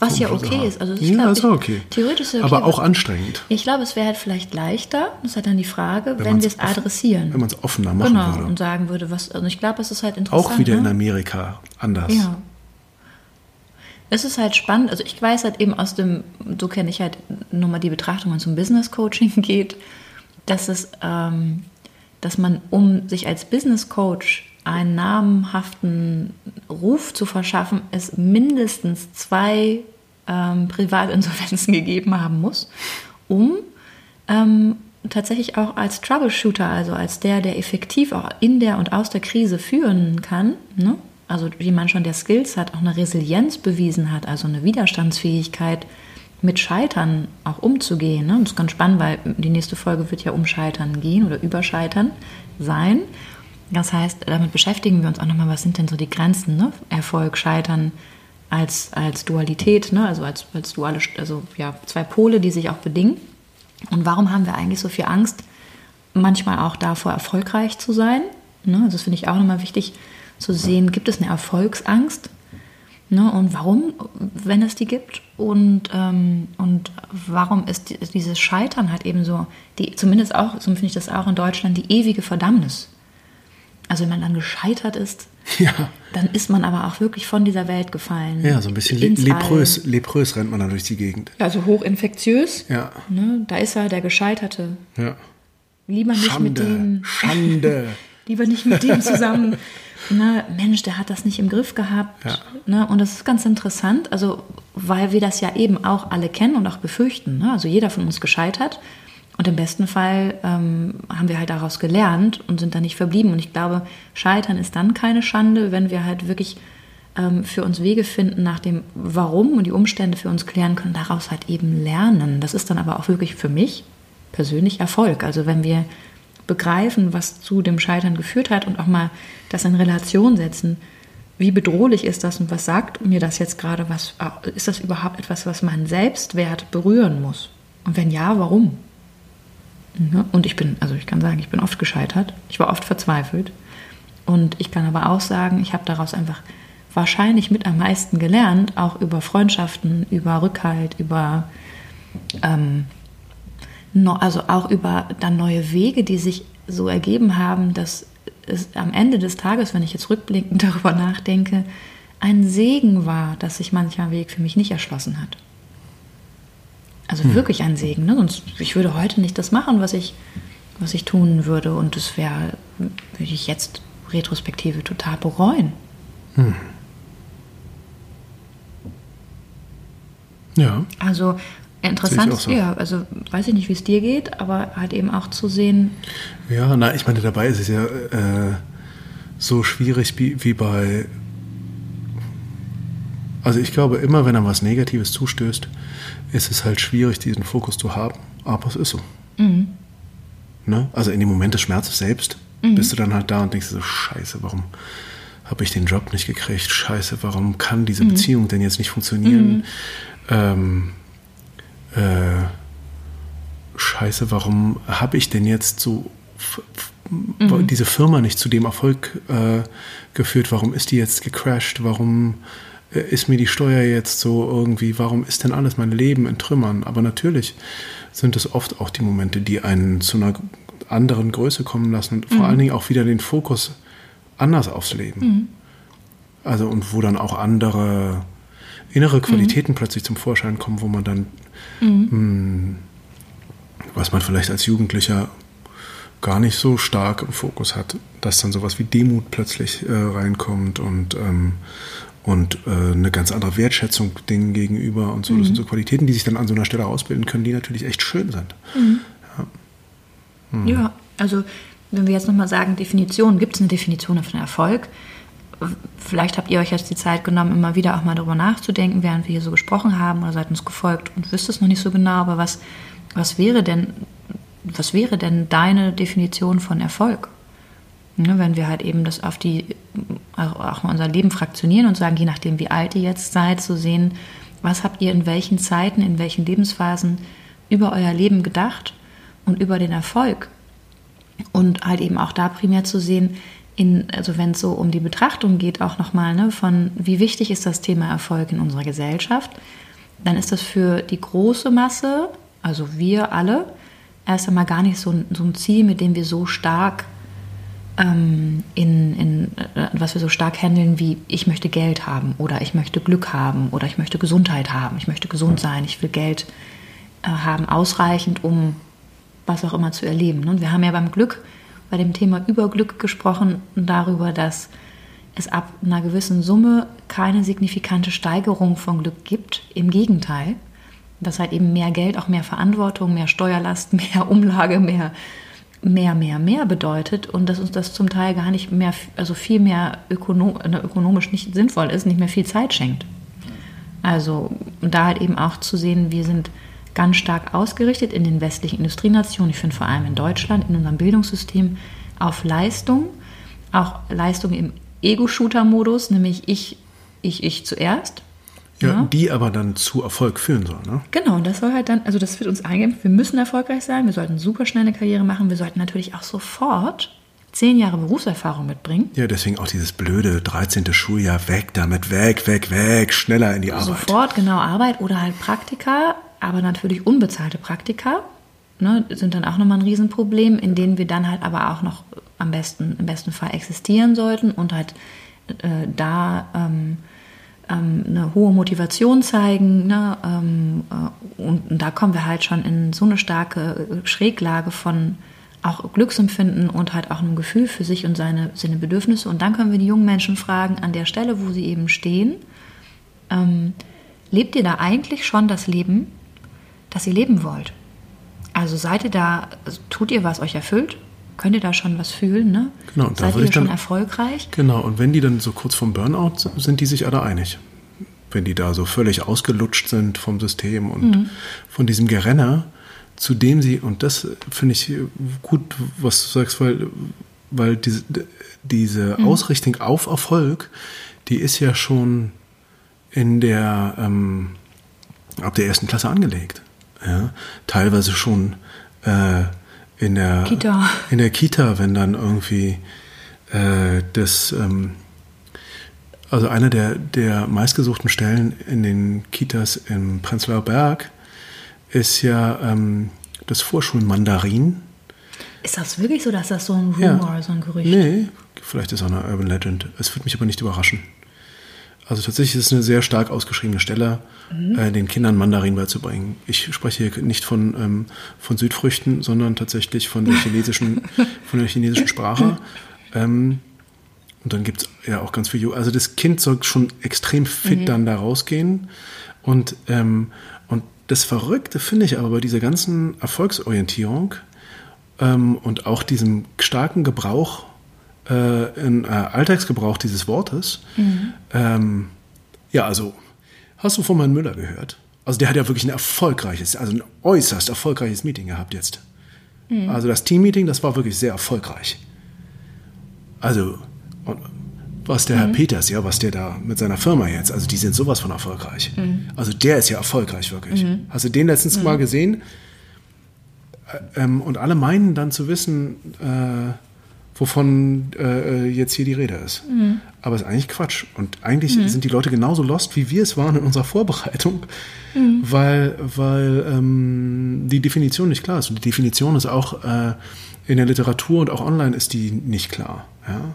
was ja okay ist. Also ich ja, ist auch okay. Theoretisch ist okay. Aber auch anstrengend. Ich glaube, es wäre halt vielleicht leichter, das ist halt dann die Frage, wenn, wenn wir es adressieren. Wenn man es offener machen genau, würde. und sagen würde, was, also ich glaube, es ist halt interessant. Auch wieder ne? in Amerika anders. Ja. Es ist halt spannend, also ich weiß halt eben aus dem, so kenne ich halt nur mal die Betrachtung, wenn es um Business Coaching geht, dass es, ähm, dass man, um sich als Business Coach einen namhaften Ruf zu verschaffen, es mindestens zwei ähm, Privatinsolvenzen gegeben haben muss, um ähm, tatsächlich auch als Troubleshooter, also als der, der effektiv auch in der und aus der Krise führen kann, ne? also jemand schon, der Skills hat, auch eine Resilienz bewiesen hat, also eine Widerstandsfähigkeit, mit Scheitern auch umzugehen. Ne? Das ist ganz spannend, weil die nächste Folge wird ja um Scheitern gehen oder über Scheitern sein. Das heißt, damit beschäftigen wir uns auch nochmal, was sind denn so die Grenzen, ne? Erfolg, Scheitern als, als Dualität, ne? also als, als duale, also ja, zwei Pole, die sich auch bedingen. Und warum haben wir eigentlich so viel Angst, manchmal auch davor erfolgreich zu sein? Ne? Also das finde ich auch nochmal wichtig zu sehen, gibt es eine Erfolgsangst? Ne? Und warum, wenn es die gibt? Und, ähm, und warum ist dieses Scheitern halt eben so, die, zumindest auch, so finde ich das auch in Deutschland, die ewige Verdammnis? Also wenn man dann gescheitert ist, ja. dann ist man aber auch wirklich von dieser Welt gefallen. Ja, so ein bisschen leprös, leprös rennt man dann durch die Gegend. Also hochinfektiös. Ja. Ne, da ist er, der Gescheiterte. Ja. Lieber nicht Schande, mit dem. Schande. lieber nicht mit dem zusammen. Na, Mensch, der hat das nicht im Griff gehabt. Ja. Ne? Und das ist ganz interessant, also weil wir das ja eben auch alle kennen und auch befürchten. Ne? Also jeder von uns gescheitert. Und im besten Fall ähm, haben wir halt daraus gelernt und sind da nicht verblieben. Und ich glaube, Scheitern ist dann keine Schande, wenn wir halt wirklich ähm, für uns Wege finden nach dem Warum und die Umstände für uns klären können, daraus halt eben lernen. Das ist dann aber auch wirklich für mich persönlich Erfolg. Also wenn wir begreifen, was zu dem Scheitern geführt hat und auch mal das in Relation setzen. Wie bedrohlich ist das und was sagt mir das jetzt gerade? Was ist das überhaupt etwas, was meinen Selbstwert berühren muss? Und wenn ja, warum? Mhm. Und ich bin, also ich kann sagen, ich bin oft gescheitert. Ich war oft verzweifelt. Und ich kann aber auch sagen, ich habe daraus einfach wahrscheinlich mit am meisten gelernt, auch über Freundschaften, über Rückhalt, über ähm, also auch über dann neue Wege, die sich so ergeben haben, dass es am Ende des Tages, wenn ich jetzt rückblickend darüber nachdenke, ein Segen war, dass sich mancher Weg für mich nicht erschlossen hat. Also hm. wirklich ein Segen. Ne? Sonst, ich würde heute nicht das machen, was ich, was ich tun würde. Und das wäre, würde ich jetzt retrospektive total bereuen. Hm. Ja. Also interessant, so. ja, also weiß ich nicht, wie es dir geht, aber halt eben auch zu sehen. Ja, na, ich meine, dabei ist es ja äh, so schwierig wie, wie bei. Also ich glaube, immer wenn er was Negatives zustößt, ist es halt schwierig, diesen Fokus zu haben. Aber es ist so. Mhm. Ne? Also in dem Moment des Schmerzes selbst mhm. bist du dann halt da und denkst so, scheiße, warum habe ich den Job nicht gekriegt? Scheiße, warum kann diese mhm. Beziehung denn jetzt nicht funktionieren? Mhm. Ähm, äh, scheiße, warum habe ich denn jetzt so mhm. diese Firma nicht zu dem Erfolg äh, geführt? Warum ist die jetzt gecrashed? Warum ist mir die Steuer jetzt so irgendwie, warum ist denn alles mein Leben in Trümmern? Aber natürlich sind es oft auch die Momente, die einen zu einer anderen Größe kommen lassen und vor mhm. allen Dingen auch wieder den Fokus anders aufs Leben. Mhm. Also und wo dann auch andere innere Qualitäten mhm. plötzlich zum Vorschein kommen, wo man dann, mh, mm, was man vielleicht als Jugendlicher gar nicht so stark im Fokus hat, dass dann sowas wie Demut plötzlich äh, reinkommt und, ähm, und äh, eine ganz andere Wertschätzung Dingen gegenüber und so. Mhm. Das sind so Qualitäten, die sich dann an so einer Stelle ausbilden können, die natürlich echt schön sind. Mhm. Ja. Mhm. ja, also wenn wir jetzt nochmal sagen, Definition, gibt es eine Definition von Erfolg? Vielleicht habt ihr euch jetzt die Zeit genommen, immer wieder auch mal darüber nachzudenken, während wir hier so gesprochen haben oder seid uns gefolgt und wisst es noch nicht so genau, aber was, was wäre denn, was wäre denn deine Definition von Erfolg? Ne, wenn wir halt eben das auf die, auch unser Leben fraktionieren und sagen, je nachdem, wie alt ihr jetzt seid, zu sehen, was habt ihr in welchen Zeiten, in welchen Lebensphasen über euer Leben gedacht und über den Erfolg. Und halt eben auch da primär zu sehen, in, also wenn es so um die Betrachtung geht, auch nochmal, ne, von wie wichtig ist das Thema Erfolg in unserer Gesellschaft, dann ist das für die große Masse, also wir alle, erst einmal gar nicht so, so ein Ziel, mit dem wir so stark ähm, in, in äh, was wir so stark handeln, wie ich möchte Geld haben oder ich möchte Glück haben oder ich möchte Gesundheit haben, ich möchte gesund sein, ich will Geld äh, haben, ausreichend, um was auch immer zu erleben. Und wir haben ja beim Glück bei dem Thema Überglück gesprochen, darüber, dass es ab einer gewissen Summe keine signifikante Steigerung von Glück gibt. Im Gegenteil, dass halt eben mehr Geld auch mehr Verantwortung, mehr Steuerlast, mehr Umlage, mehr, mehr, mehr, mehr bedeutet und dass uns das zum Teil gar nicht mehr, also viel mehr ökonom, ökonomisch nicht sinnvoll ist, nicht mehr viel Zeit schenkt. Also da halt eben auch zu sehen, wir sind ganz stark ausgerichtet in den westlichen Industrienationen, ich finde vor allem in Deutschland, in unserem Bildungssystem, auf Leistung, auch Leistung im Ego-Shooter-Modus, nämlich ich, ich, ich zuerst. Ja, ja, die aber dann zu Erfolg führen soll, ne? Genau, und das soll halt dann, also das wird uns eingeben, wir müssen erfolgreich sein, wir sollten super schnell eine Karriere machen, wir sollten natürlich auch sofort zehn Jahre Berufserfahrung mitbringen. Ja, deswegen auch dieses blöde 13. Schuljahr weg damit, weg, weg, weg, schneller in die Arbeit. Sofort, genau, Arbeit oder halt Praktika, aber natürlich unbezahlte Praktika ne, sind dann auch nochmal ein Riesenproblem, in denen wir dann halt aber auch noch am besten, im besten Fall existieren sollten und halt äh, da ähm, ähm, eine hohe Motivation zeigen. Ne, ähm, äh, und, und, da kommen wir halt schon in so eine starke Schräglage von auch Glücksempfinden und halt auch einem Gefühl für sich und seine, seine Bedürfnisse. Und dann können wir die jungen Menschen fragen, an der Stelle, wo sie eben stehen, ähm, lebt ihr da eigentlich schon das Leben, das ihr leben wollt. Also seid ihr da, tut ihr, was euch erfüllt? Könnt ihr da schon was fühlen? Ne? Genau, seid ihr schon erfolgreich? Genau, und wenn die dann so kurz vom Burnout sind, sind die sich alle einig. Wenn die da so völlig ausgelutscht sind vom System und mhm. von diesem Gerenner, zu dem sie, und das finde ich gut, was du sagst, weil, weil diese, diese mhm. Ausrichtung auf Erfolg, die ist ja schon in der, ähm, ab der ersten Klasse angelegt. Ja? Teilweise schon äh, in, der, Kita. in der Kita, wenn dann irgendwie äh, das, ähm, also eine der, der meistgesuchten Stellen in den Kitas im Prenzlauer Berg ist ja ähm, das Vorschulmandarin. Ist das wirklich so, dass das so ein Rumor, ja. so ein Gerücht? Nee, vielleicht ist es auch eine Urban Legend. Es würde mich aber nicht überraschen. Also tatsächlich ist es eine sehr stark ausgeschriebene Stelle, mhm. äh, den Kindern Mandarin beizubringen. Ich spreche hier nicht von, ähm, von Südfrüchten, sondern tatsächlich von der chinesischen, von der chinesischen Sprache. Ähm, und dann gibt es ja auch ganz viel, also das Kind soll schon extrem fit mhm. dann da rausgehen. Und, ähm, und das Verrückte finde ich aber bei dieser ganzen Erfolgsorientierung ähm, und auch diesem starken Gebrauch äh, in äh, Alltagsgebrauch dieses Wortes. Mhm. Ähm, ja, also, hast du von Herrn Müller gehört? Also der hat ja wirklich ein erfolgreiches, also ein äußerst erfolgreiches Meeting gehabt jetzt. Mhm. Also das Teammeeting, das war wirklich sehr erfolgreich. Also, was der mhm. Herr Peters, ja, was der da mit seiner Firma jetzt, also die sind sowas von erfolgreich. Mhm. Also der ist ja erfolgreich wirklich. Mhm. Hast du den letztens mhm. mal gesehen? Ähm, und alle meinen dann zu wissen, äh, wovon äh, jetzt hier die Rede ist. Mhm. Aber es ist eigentlich Quatsch. Und eigentlich mhm. sind die Leute genauso lost, wie wir es waren in unserer Vorbereitung, mhm. weil, weil ähm, die Definition nicht klar ist. Und die Definition ist auch äh, in der Literatur und auch online ist die nicht klar. Ja,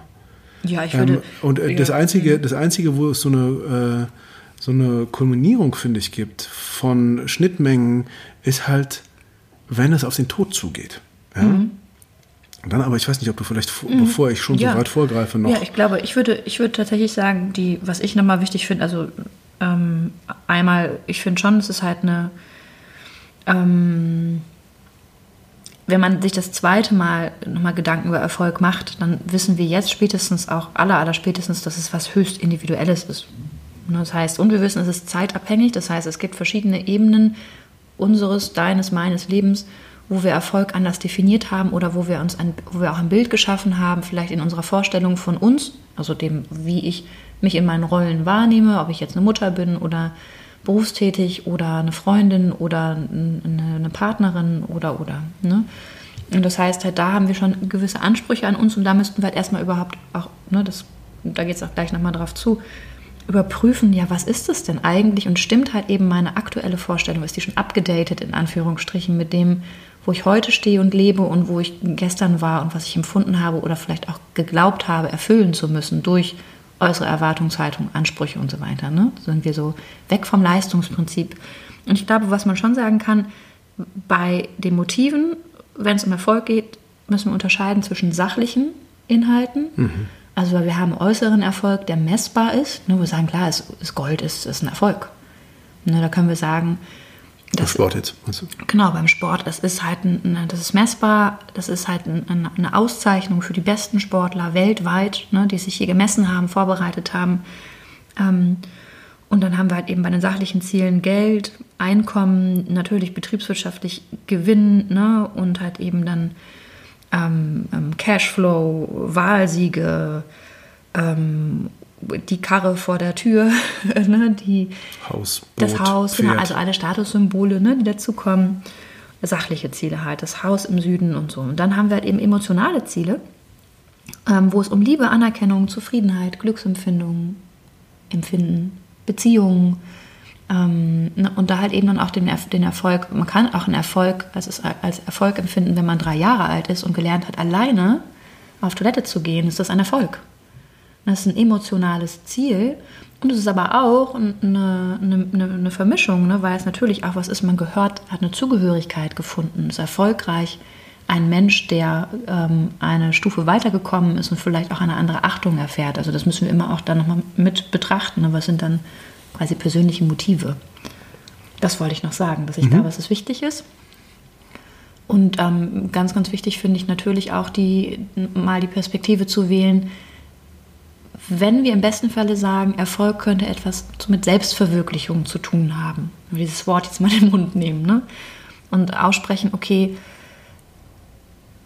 ja ich würde. Ähm, und äh, das, Einzige, das Einzige, wo es so eine, äh, so eine Kulminierung, finde ich, gibt von Schnittmengen, ist halt, wenn es auf den Tod zugeht. Ja? Dann aber, ich weiß nicht, ob du vielleicht, mhm. bevor ich schon ja. so weit vorgreife, noch. Ja, ich glaube, ich würde, ich würde tatsächlich sagen, die, was ich nochmal wichtig finde, also ähm, einmal, ich finde schon, es ist halt eine, ähm, wenn man sich das zweite Mal nochmal Gedanken über Erfolg macht, dann wissen wir jetzt spätestens auch, aller, aller spätestens, dass es was höchst Individuelles ist. Das heißt, und wir wissen, es ist zeitabhängig, das heißt, es gibt verschiedene Ebenen unseres, deines, meines Lebens, wo wir Erfolg anders definiert haben oder wo wir uns ein, wo wir auch ein Bild geschaffen haben, vielleicht in unserer Vorstellung von uns, also dem, wie ich mich in meinen Rollen wahrnehme, ob ich jetzt eine Mutter bin oder berufstätig oder eine Freundin oder eine, Partnerin oder oder. Ne? Und das heißt halt, da haben wir schon gewisse Ansprüche an uns und da müssten wir halt erstmal überhaupt auch, ne, das, da geht es auch gleich nochmal drauf zu, überprüfen, ja, was ist das denn eigentlich und stimmt halt eben meine aktuelle Vorstellung, ist die schon abgedatet in Anführungsstrichen mit dem, wo ich heute stehe und lebe und wo ich gestern war und was ich empfunden habe oder vielleicht auch geglaubt habe, erfüllen zu müssen durch äußere Erwartungshaltung, Ansprüche und so weiter. Ne? Sind wir so weg vom Leistungsprinzip. Und ich glaube, was man schon sagen kann, bei den Motiven, wenn es um Erfolg geht, müssen wir unterscheiden zwischen sachlichen Inhalten. Mhm. Also wir haben äußeren Erfolg, der messbar ist. Ne, wir sagen, klar, es ist Gold, ist, ist ein Erfolg. Ne, da können wir sagen, das, Sport jetzt, meinst du? Genau, beim Sport. Das ist halt ein, das ist messbar, das ist halt ein, eine Auszeichnung für die besten Sportler weltweit, ne, die sich hier gemessen haben, vorbereitet haben. Ähm, und dann haben wir halt eben bei den sachlichen Zielen Geld, Einkommen, natürlich betriebswirtschaftlich Gewinn ne, und halt eben dann ähm, ähm Cashflow, Wahlsiege, ähm, die Karre vor der Tür, ne, die, Haus, Boot, das Haus, genau, also alle Statussymbole, ne, die dazukommen. Sachliche Ziele halt, das Haus im Süden und so. Und dann haben wir halt eben emotionale Ziele, ähm, wo es um Liebe, Anerkennung, Zufriedenheit, Glücksempfindung, Empfinden, Beziehungen ähm, ne, und da halt eben dann auch den, den Erfolg, man kann auch einen Erfolg als, als Erfolg empfinden, wenn man drei Jahre alt ist und gelernt hat, alleine auf Toilette zu gehen, ist das ein Erfolg. Das ist ein emotionales Ziel. Und es ist aber auch eine, eine, eine Vermischung, ne? weil es natürlich auch was ist, man gehört, hat eine Zugehörigkeit gefunden, ist erfolgreich. Ein Mensch, der ähm, eine Stufe weitergekommen ist und vielleicht auch eine andere Achtung erfährt. Also das müssen wir immer auch dann nochmal mit betrachten. Ne? Was sind dann quasi persönliche Motive? Das wollte ich noch sagen, dass ich mhm. da was wichtig ist. Und ähm, ganz, ganz wichtig finde ich natürlich auch die, mal die Perspektive zu wählen, wenn wir im besten Falle sagen, Erfolg könnte etwas mit Selbstverwirklichung zu tun haben, wenn wir dieses Wort jetzt mal in den Mund nehmen, ne? und aussprechen, okay,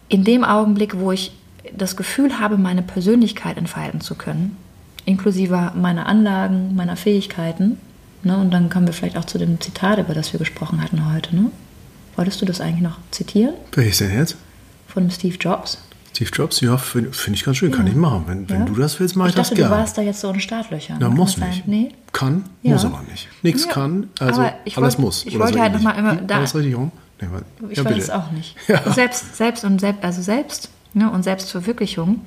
in dem Augenblick, wo ich das Gefühl habe, meine Persönlichkeit entfalten zu können, inklusive meiner Anlagen, meiner Fähigkeiten, ne, und dann kommen wir vielleicht auch zu dem Zitat, über das wir gesprochen hatten heute. Ne? Wolltest du das eigentlich noch zitieren? Welches denn jetzt? Von Steve Jobs. Steve Jobs, ja, finde find ich ganz schön, kann ich machen. Wenn, wenn du das willst, mache ich, Ich dachte, das du gerne. warst da jetzt so in Startlöchern. Na, Kann muss nicht. Nee? Kann, Ja. muss aber nicht. Nichts Ja, kann, also aber ich alles wollte- muss. ich oder wollte halt noch ähnlich. mal immer Hm, da- Alles richtig rum? Nee, warte. Ich ja, weiß bitte. es auch nicht. Ja. Selbst, selbst und selbst, also selbst ne, und Selbstverwirklichung.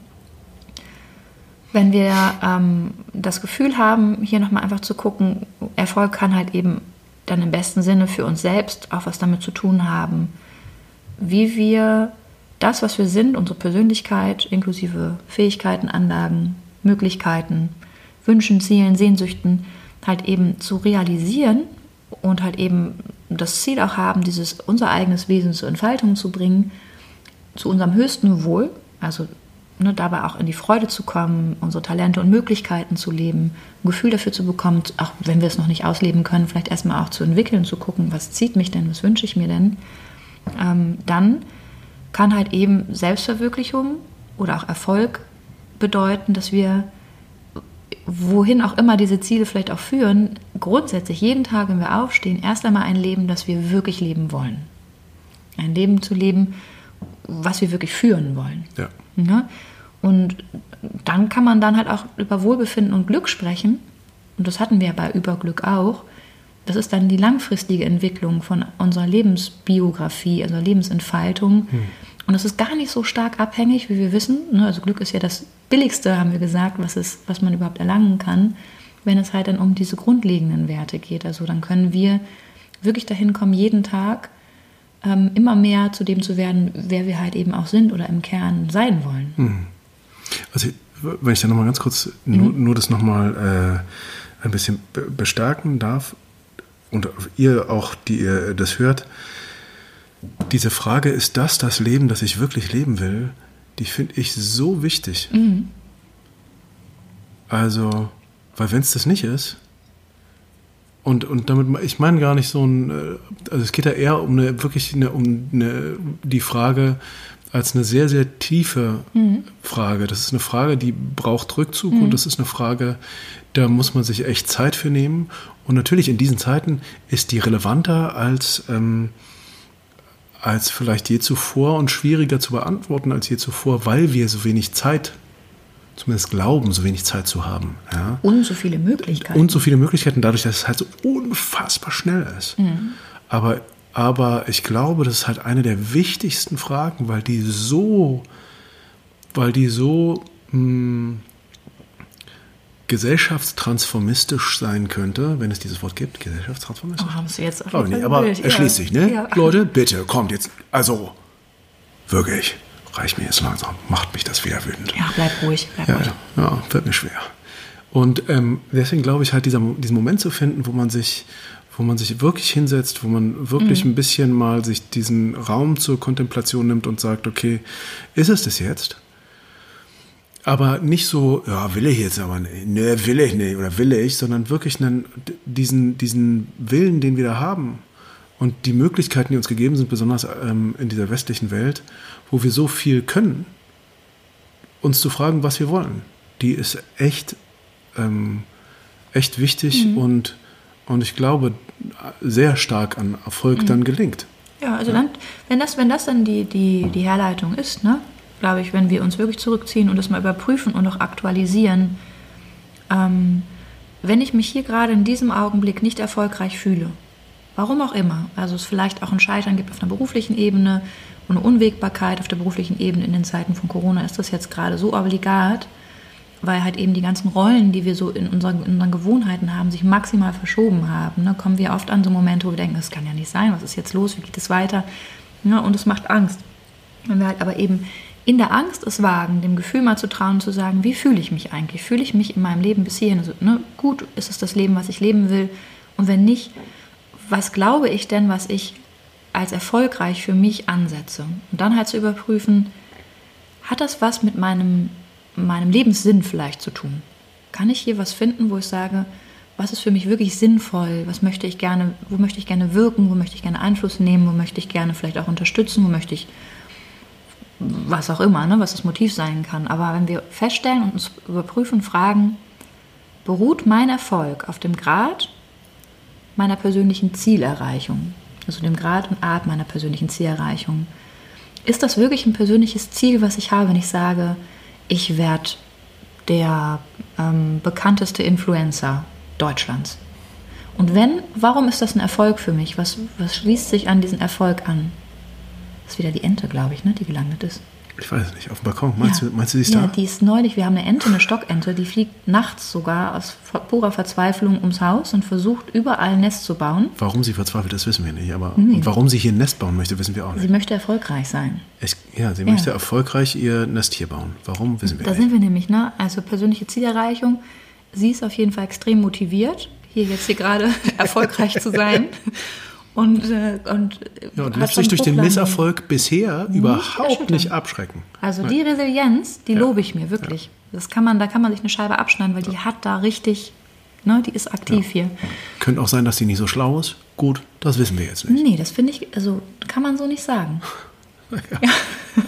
Wenn wir ähm, das Gefühl haben, hier nochmal einfach zu gucken, Erfolg kann halt eben dann im besten Sinne für uns selbst auch was damit zu tun haben, wie wir das, was wir sind, unsere Persönlichkeit inklusive Fähigkeiten, Anlagen, Möglichkeiten, Wünschen, Zielen, Sehnsüchten halt eben zu realisieren und halt eben das Ziel auch haben, dieses unser eigenes Wesen zur Entfaltung zu bringen, zu unserem höchsten Wohl, also ne, dabei auch in die Freude zu kommen, unsere Talente und Möglichkeiten zu leben, ein Gefühl dafür zu bekommen, auch wenn wir es noch nicht ausleben können, vielleicht erstmal auch zu entwickeln, zu gucken, was zieht mich denn, was wünsche ich mir denn, ähm, dann kann halt eben Selbstverwirklichung oder auch Erfolg bedeuten, dass wir, wohin auch immer diese Ziele vielleicht auch führen, grundsätzlich jeden Tag, wenn wir aufstehen, erst einmal ein Leben, das wir wirklich leben wollen. Ein Leben zu leben, was wir wirklich führen wollen. Ja. Ne? Und dann kann man dann halt auch über Wohlbefinden und Glück sprechen. Und das hatten wir ja bei Überglück auch. Das ist dann die langfristige Entwicklung von unserer Lebensbiografie, also Lebensentfaltung. Und das ist gar nicht so stark abhängig, wie wir wissen. ne? Also Glück ist ja das Billigste, haben wir gesagt, was, es, was man überhaupt erlangen kann, wenn es halt dann um diese grundlegenden Werte geht. Also dann können wir wirklich dahin kommen, jeden Tag ähm, immer mehr zu dem zu werden, wer wir halt eben auch sind oder im Kern sein wollen. Also, wenn ich da nochmal ganz kurz nur, nur das nochmal äh, ein bisschen be- bestärken darf und ihr auch, die ihr das hört, diese Frage, ist das das Leben, das ich wirklich leben will, die finde ich so wichtig. Also, weil wenn es das nicht ist, und, und damit, ich meine gar nicht so ein, äh, also es geht ja eher um eine, wirklich eine, um eine, die Frage als eine sehr, sehr tiefe Frage. Das ist eine Frage, die braucht Rückzug und das ist eine Frage, da muss man sich echt Zeit für nehmen. Und natürlich in diesen Zeiten ist die relevanter als, ähm, als vielleicht je zuvor und schwieriger zu beantworten als je zuvor, weil wir so wenig Zeit, zumindest glauben, so wenig Zeit zu haben. Ja? Und so viele Möglichkeiten. Und so viele Möglichkeiten, dadurch, dass es halt so unfassbar schnell ist. Aber, aber ich glaube, das ist halt eine der wichtigsten Fragen, weil die so, weil die so mh, gesellschaftstransformistisch sein könnte, wenn es dieses Wort gibt, gesellschaftstransformistisch. oh, haben Sie jetzt jeden nicht, aber Bild. er schließt Ja. sich, ne? Ja. Leute, bitte, kommt jetzt. Also, wirklich, reicht mir jetzt langsam. Macht mich das wieder wütend. Ja, bleib ruhig, bleib Ja, ruhig. ja, wird mir schwer. Und ähm, deswegen glaube ich halt, dieser, diesen Moment zu finden, wo man sich, wo man sich wirklich hinsetzt, wo man wirklich ein bisschen mal sich diesen Raum zur Kontemplation nimmt und sagt, okay, ist es das jetzt? Aber nicht so, ja, will ich jetzt aber nicht, ne, will ich nicht oder will ich, sondern wirklich einen, diesen, diesen Willen, den wir da haben und die Möglichkeiten, die uns gegeben sind, besonders ähm, in dieser westlichen Welt, wo wir so viel können, uns zu fragen, was wir wollen. Die ist echt, ähm, echt wichtig und, und ich glaube, sehr stark an Erfolg dann gelingt. Ja, also dann, wenn das, wenn das dann die, die, die Herleitung ist, ne, glaube ich, wenn wir uns wirklich zurückziehen und das mal überprüfen und auch aktualisieren, ähm, wenn ich mich hier gerade in diesem Augenblick nicht erfolgreich fühle, warum auch immer, also es vielleicht auch ein Scheitern gibt auf einer beruflichen Ebene und eine Unwägbarkeit auf der beruflichen Ebene in den Zeiten von Corona, ist das jetzt gerade so obligat, weil halt eben die ganzen Rollen, die wir so in unseren, in unseren Gewohnheiten haben, sich maximal verschoben haben. Ne? Kommen wir oft an so Momente, wo wir denken, das kann ja nicht sein, was ist jetzt los, wie geht es weiter? Ja, und es macht Angst. Wenn wir halt aber eben in der Angst es wagen, dem Gefühl mal zu trauen, zu sagen, wie fühle ich mich eigentlich? Fühle ich mich in meinem Leben bis hierhin? Also, ne, gut, ist es das Leben, was ich leben will? Und wenn nicht, was glaube ich denn, was ich als erfolgreich für mich ansetze? Und dann halt zu überprüfen, hat das was mit meinem, meinem Lebenssinn vielleicht zu tun? Kann ich hier was finden, wo ich sage, was ist für mich wirklich sinnvoll, was möchte ich gerne, wo möchte ich gerne wirken, wo möchte ich gerne Einfluss nehmen, wo möchte ich gerne vielleicht auch unterstützen, wo möchte ich was auch immer, ne, was das Motiv sein kann. Aber wenn wir feststellen und uns überprüfen, fragen, beruht mein Erfolg auf dem Grad meiner persönlichen Zielerreichung, also dem Grad und Art meiner persönlichen Zielerreichung. Ist das wirklich ein persönliches Ziel, was ich habe, wenn ich sage, ich werde der ähm, bekannteste Influencer Deutschlands? Und wenn, warum ist das ein Erfolg für mich? Was, was schließt sich an diesen Erfolg an? Das ist wieder die Ente, glaube ich, ne, die gelandet ist. Ich weiß es nicht, auf dem Balkon. Meinst, ja. du, meinst du, die ist ja, da? die ist neulich, wir haben eine Ente, eine Stockente, die fliegt nachts sogar aus purer Verzweiflung ums Haus und versucht überall ein Nest zu bauen. Warum sie verzweifelt, das wissen wir nicht. Aber nee. warum sie hier ein Nest bauen möchte, wissen wir auch nicht. Sie möchte erfolgreich sein. Ich, ja, sie ja. möchte erfolgreich ihr Nest hier bauen. Warum, wissen wir da nicht. Da sind wir nämlich, ne? Also persönliche Zielerreichung. Sie ist auf jeden Fall extrem motiviert, hier jetzt hier gerade erfolgreich zu sein. Und, äh, und, ja, und lässt sich durch den Misserfolg bisher nicht überhaupt nicht abschrecken. Also Nein. die Resilienz, die ja. lobe ich mir wirklich. Ja. Das kann man, da kann man sich eine Scheibe abschneiden, weil die hat da richtig, ne, die ist aktiv ja. hier. Könnte auch sein, dass die nicht so schlau ist. Gut, das wissen wir jetzt nicht. Nee, das finde ich, also kann man so nicht sagen. Ja.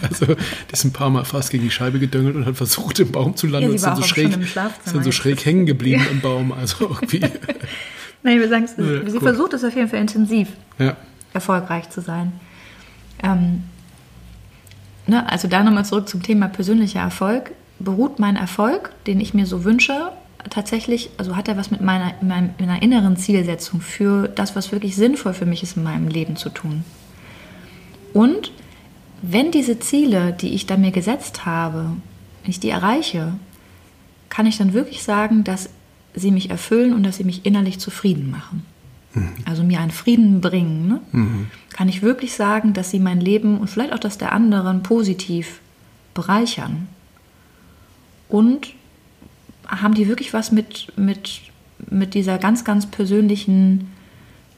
Also, die ist ein paar Mal fast gegen die Scheibe gedöngelt und hat versucht, im Baum zu landen. Ja, und ist dann so schräg, ist dann so schräg hängen geblieben im Baum. Also irgendwie. Nein, wir sagen sie cool. versucht es auf jeden Fall intensiv, ja. erfolgreich zu sein. Ähm, ne, also da nochmal zurück zum Thema persönlicher Erfolg. Beruht mein Erfolg, den ich mir so wünsche, tatsächlich, also hat er was mit meiner, meiner inneren Zielsetzung für das, was wirklich sinnvoll für mich ist in meinem Leben zu tun. Und wenn diese Ziele, die ich da mir gesetzt habe, wenn ich die erreiche, kann ich dann wirklich sagen, dass sie mich erfüllen und dass sie mich innerlich zufrieden machen. Mhm. Also mir einen Frieden bringen. Ne? Mhm. Kann ich wirklich sagen, dass sie mein Leben und vielleicht auch das der anderen positiv bereichern? Und haben die wirklich was mit, mit, mit dieser ganz, ganz persönlichen,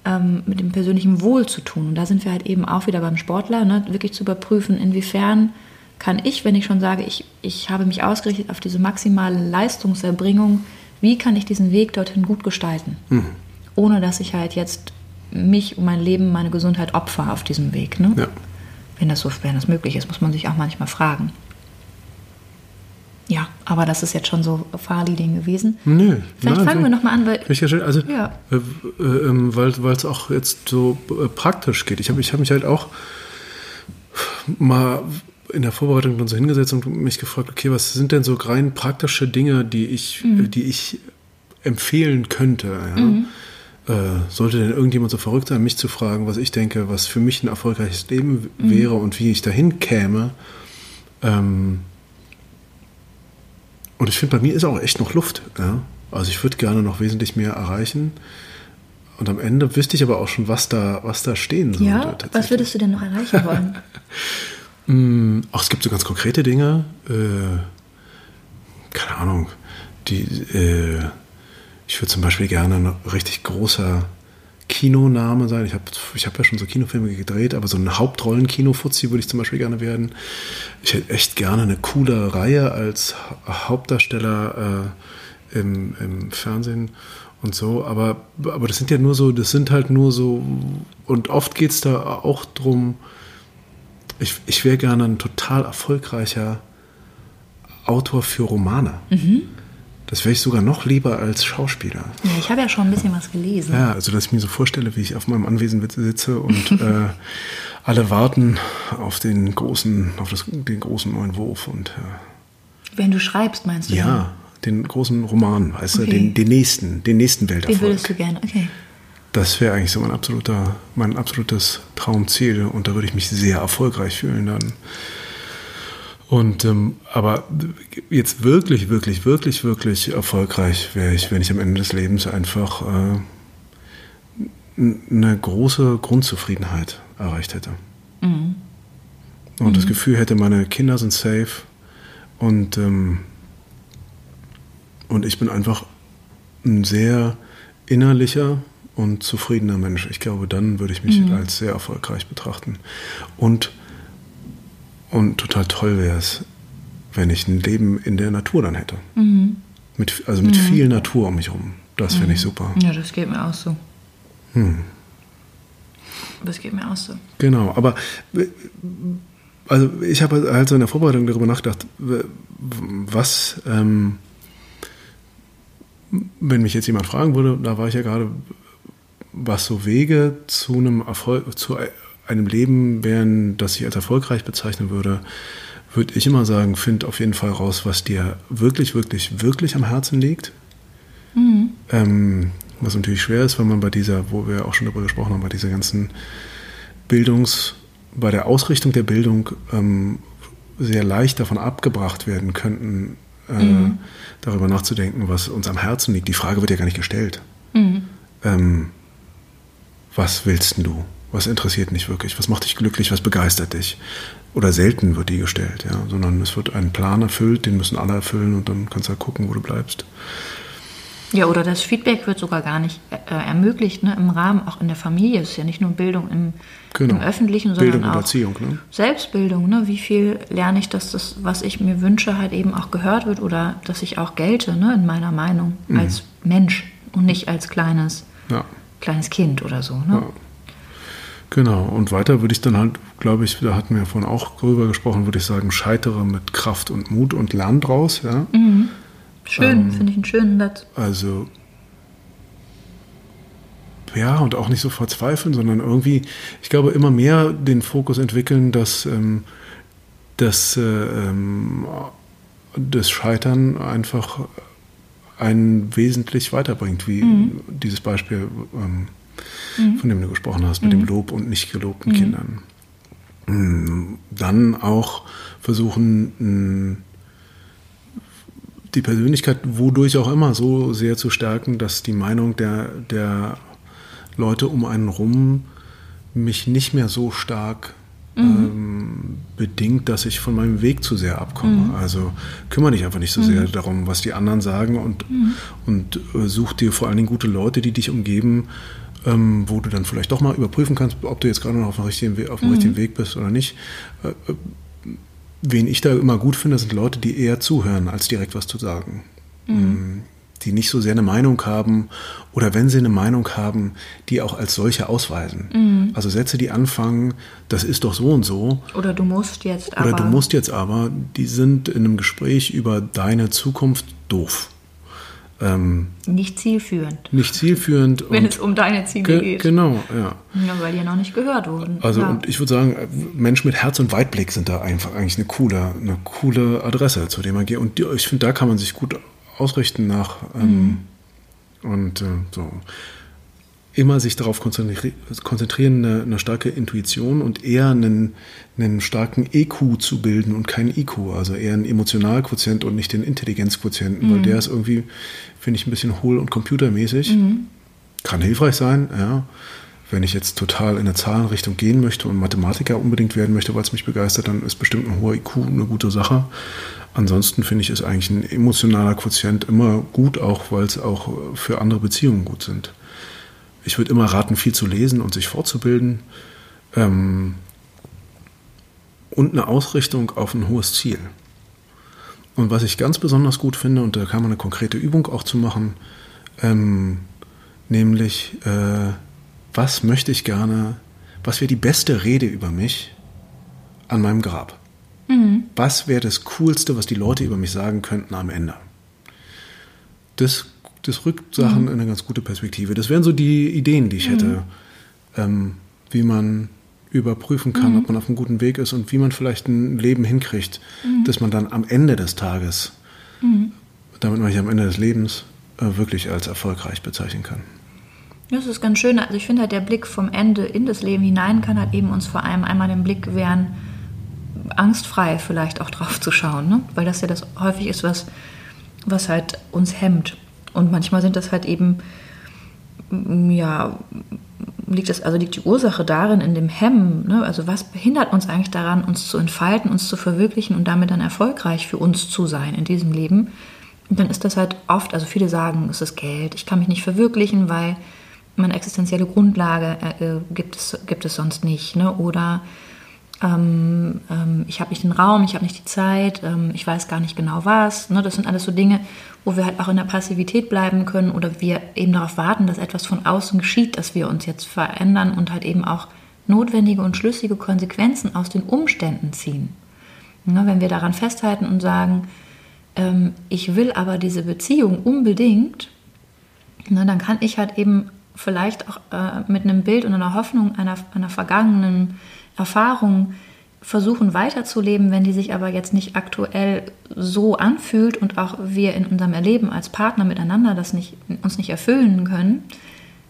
ähm, mit dem persönlichen Wohl zu tun? Und da sind wir halt eben auch wieder beim Sportler, ne? wirklich zu überprüfen, inwiefern kann ich, wenn ich schon sage, ich, ich habe mich ausgerichtet auf diese maximale Leistungserbringung, wie kann ich diesen Weg dorthin gut gestalten, mhm. ohne dass ich halt jetzt mich und mein Leben, meine Gesundheit opfer auf diesem Weg. Ne? Ja. Wenn das so, wenn das möglich ist, muss man sich auch manchmal fragen. Ja, aber das ist jetzt schon so Fahrleading gewesen. Nö. Vielleicht nein, fangen wir nochmal an, weil. Also, ja. äh, äh, ähm, weil es auch jetzt so äh, praktisch geht. Ich habe ich hab mich halt auch mal in der Vorbereitung dann so hingesetzt und mich gefragt, okay, was sind denn so rein praktische Dinge, die ich, mhm. die ich empfehlen könnte? Ja? Mhm. Äh, sollte denn irgendjemand so verrückt sein, mich zu fragen, was ich denke, was für mich ein erfolgreiches Leben mhm. wäre und wie ich dahin käme? Ähm, und ich finde, bei mir ist auch echt noch Luft. Ja? Also ich würde gerne noch wesentlich mehr erreichen. Und am Ende wüsste ich aber auch schon, was da, was da stehen sollte. Ja, was würdest du denn noch erreichen wollen? Mm, ach, es gibt so ganz konkrete Dinge. Äh, keine Ahnung. Die, äh, ich würde zum Beispiel gerne ein richtig großer Kinoname sein. Ich habe ich hab ja schon so Kinofilme gedreht, aber so ein Hauptrollen-Kino-Fuzzi würde ich zum Beispiel gerne werden. Ich hätte echt gerne eine coole Reihe als Hauptdarsteller äh, im, im Fernsehen und so. Aber, aber das sind ja nur so, das sind halt nur so, und oft geht es da auch drum, ich, ich wäre gerne ein total erfolgreicher Autor für Romane. Mhm. Das wäre ich sogar noch lieber als Schauspieler. Ja, ich habe ja schon ein bisschen was gelesen. Ja, also dass ich mir so vorstelle, wie ich auf meinem Anwesen sitze und äh, alle warten auf den großen, auf das, den großen neuen Wurf und äh, wenn du schreibst, meinst du? Ja, den, den großen Roman, weißt okay. du, den, den nächsten, den nächsten Welterfolg. Den würdest du gerne, okay. Das wäre eigentlich so mein absoluter, mein absolutes Traumziel und da würde ich mich sehr erfolgreich fühlen dann. Und ähm, aber jetzt wirklich, wirklich, wirklich, wirklich erfolgreich wäre ich, wenn ich am Ende des Lebens einfach äh, eine große Grundzufriedenheit erreicht hätte. Mhm. Und mhm. das Gefühl hätte, meine Kinder sind safe und, ähm, und ich bin einfach ein sehr innerlicher und zufriedener Mensch. Ich glaube, dann würde ich mich mhm. als sehr erfolgreich betrachten. Und, und total toll wäre es, wenn ich ein Leben in der Natur dann hätte. Mhm. Mit, also mit mhm. viel Natur um mich herum. Das finde ich super. Ja, das geht mir auch so. Hm. Das geht mir auch so. Genau, aber also ich habe halt so in der Vorbereitung darüber nachgedacht, was, ähm, wenn mich jetzt jemand fragen würde, da war ich ja gerade, was so Wege zu einem Erfolg, zu einem Leben wären, das ich als erfolgreich bezeichnen würde, würde ich immer sagen, find auf jeden Fall raus, was dir wirklich, wirklich, wirklich am Herzen liegt. Ähm, was natürlich schwer ist, wenn man bei dieser, wo wir auch schon darüber gesprochen haben, bei dieser ganzen Bildungs, bei der Ausrichtung der Bildung ähm, sehr leicht davon abgebracht werden könnten, äh, darüber nachzudenken, was uns am Herzen liegt. Die Frage wird ja gar nicht gestellt. Ähm, was willst denn du? Was interessiert dich wirklich? Was macht dich glücklich? Was begeistert dich? Oder selten wird die gestellt, ja, sondern es wird ein Plan erfüllt, den müssen alle erfüllen und dann kannst du halt gucken, wo du bleibst. Ja, oder das Feedback wird sogar gar nicht äh, ermöglicht, ne? im Rahmen, auch in der Familie. Es ist ja nicht nur Bildung im, Genau. im Öffentlichen, sondern Bildung und auch Erziehung, ne? Selbstbildung. Ne? Wie viel lerne ich, dass das, was ich mir wünsche, halt eben auch gehört wird oder dass ich auch gelte ne? in meiner Meinung Mhm. als Mensch und nicht als kleines, Ja. Kleines Kind oder so. Ne? Ja. Genau, und weiter würde ich dann halt, glaube ich, da hatten wir vorhin auch drüber gesprochen, würde ich sagen, scheitere mit Kraft und Mut und lern draus, ja. Schön, Ähm. finde ich einen schönen Satz. Also, ja, und auch nicht so verzweifeln, sondern irgendwie, ich glaube, immer mehr den Fokus entwickeln, dass, ähm, dass äh, ähm, das Scheitern einfach einen wesentlich weiterbringt, wie dieses Beispiel, ähm, von dem du gesprochen hast, mit dem Lob und nicht gelobten Kindern. Mm, Dann auch versuchen, mm, die Persönlichkeit wodurch auch immer so sehr zu stärken, dass die Meinung der, der Leute um einen rum mich nicht mehr so stark ähm, bedingt, dass ich von meinem Weg zu sehr abkomme. Also kümmere dich einfach nicht so sehr darum, was die anderen sagen und, und äh, such dir vor allen Dingen gute Leute, die dich umgeben, ähm, wo du dann vielleicht doch mal überprüfen kannst, ob du jetzt gerade noch auf dem richtigen, We auf dem richtigen Weg bist oder nicht. Äh, äh, wen ich da immer gut finde, sind Leute, die eher zuhören, als direkt was zu sagen. Mm, Die nicht so sehr eine Meinung haben oder wenn sie eine Meinung haben, die auch als solche ausweisen. Also Sätze, die anfangen, das ist doch so und so, Oder du musst jetzt oder aber. du musst jetzt aber, die sind in einem Gespräch über deine Zukunft doof. Ähm, Nicht zielführend, nicht zielführend. wenn es um deine Ziele ge geht. genau, ja. Ja, weil die ja noch nicht gehört wurden. Also ja. und ich würde sagen, Mensch mit Herz und Weitblick sind da einfach eigentlich eine coole, eine coole Adresse, zu der man geht. Und die, ich finde, da kann man sich gut ausrichten nach ähm, und äh, so immer sich darauf konzentri konzentrieren, eine, eine starke Intuition und eher einen, einen starken EQ zu bilden und keinen IQ, also eher einen Emotionalquotient und nicht den Intelligenzquotienten, weil der ist irgendwie, finde ich, ein bisschen hohl und computermäßig. Kann hilfreich sein, ja. Wenn ich jetzt total in eine Zahlenrichtung gehen möchte und Mathematiker unbedingt werden möchte, weil es mich begeistert, dann ist bestimmt ein hoher IQ eine gute Sache. Ansonsten finde ich, ist eigentlich ein emotionaler Quotient immer gut, auch weil es auch für andere Beziehungen gut sind. Ich würde immer raten, viel zu lesen und sich fortzubilden. Ähm, und eine Ausrichtung auf ein hohes Ziel. Und was ich ganz besonders gut finde, und da kann man eine konkrete Übung auch zu machen, ähm, nämlich, äh, was möchte ich gerne, was wäre die beste Rede über mich an meinem Grab? Was wäre das Coolste, was die Leute über mich sagen könnten am Ende? Das, das rückt Sachen in eine ganz gute Perspektive. Das wären so die Ideen, die ich hätte, ähm, wie man überprüfen kann, ob man auf einem guten Weg ist und wie man vielleicht ein Leben hinkriegt, dass man dann am Ende des Tages, damit man ich am Ende des Lebens, äh, wirklich als erfolgreich bezeichnen kann. Das ist ganz schön. Also ich finde halt, der Blick vom Ende in das Leben hinein kann halt eben uns vor allem einmal den Blick gewähren, angstfrei vielleicht auch drauf zu schauen, ne? weil das ja das häufig ist, was, was halt uns hemmt. Und manchmal sind das halt eben, mm, ja, liegt das, also liegt die Ursache darin, in dem Hemmen, ne? also was behindert uns eigentlich daran, uns zu entfalten, uns zu verwirklichen und damit dann erfolgreich für uns zu sein in diesem Leben. Und dann ist das halt oft, also viele sagen, es ist Geld, ich kann mich nicht verwirklichen, weil meine existenzielle Grundlage äh, äh, gibt, es, gibt es sonst nicht. Ne? Oder ähm, ähm, ich habe nicht den Raum, ich habe nicht die Zeit, ähm, ich weiß gar nicht genau was. Ne? Das sind alles so Dinge, wo wir halt auch in der Passivität bleiben können oder wir eben darauf warten, dass etwas von außen geschieht, dass wir uns jetzt verändern und halt eben auch notwendige und schlüssige Konsequenzen aus den Umständen ziehen. Ne? Wenn wir daran festhalten und sagen, ähm, ich will aber diese Beziehung unbedingt, ne, dann kann ich halt eben vielleicht auch äh, mit einem Bild und einer Hoffnung einer, einer vergangenen Erfahrung versuchen weiterzuleben, wenn die sich aber jetzt nicht aktuell so anfühlt und auch wir in unserem Erleben als Partner miteinander das nicht, uns nicht erfüllen können,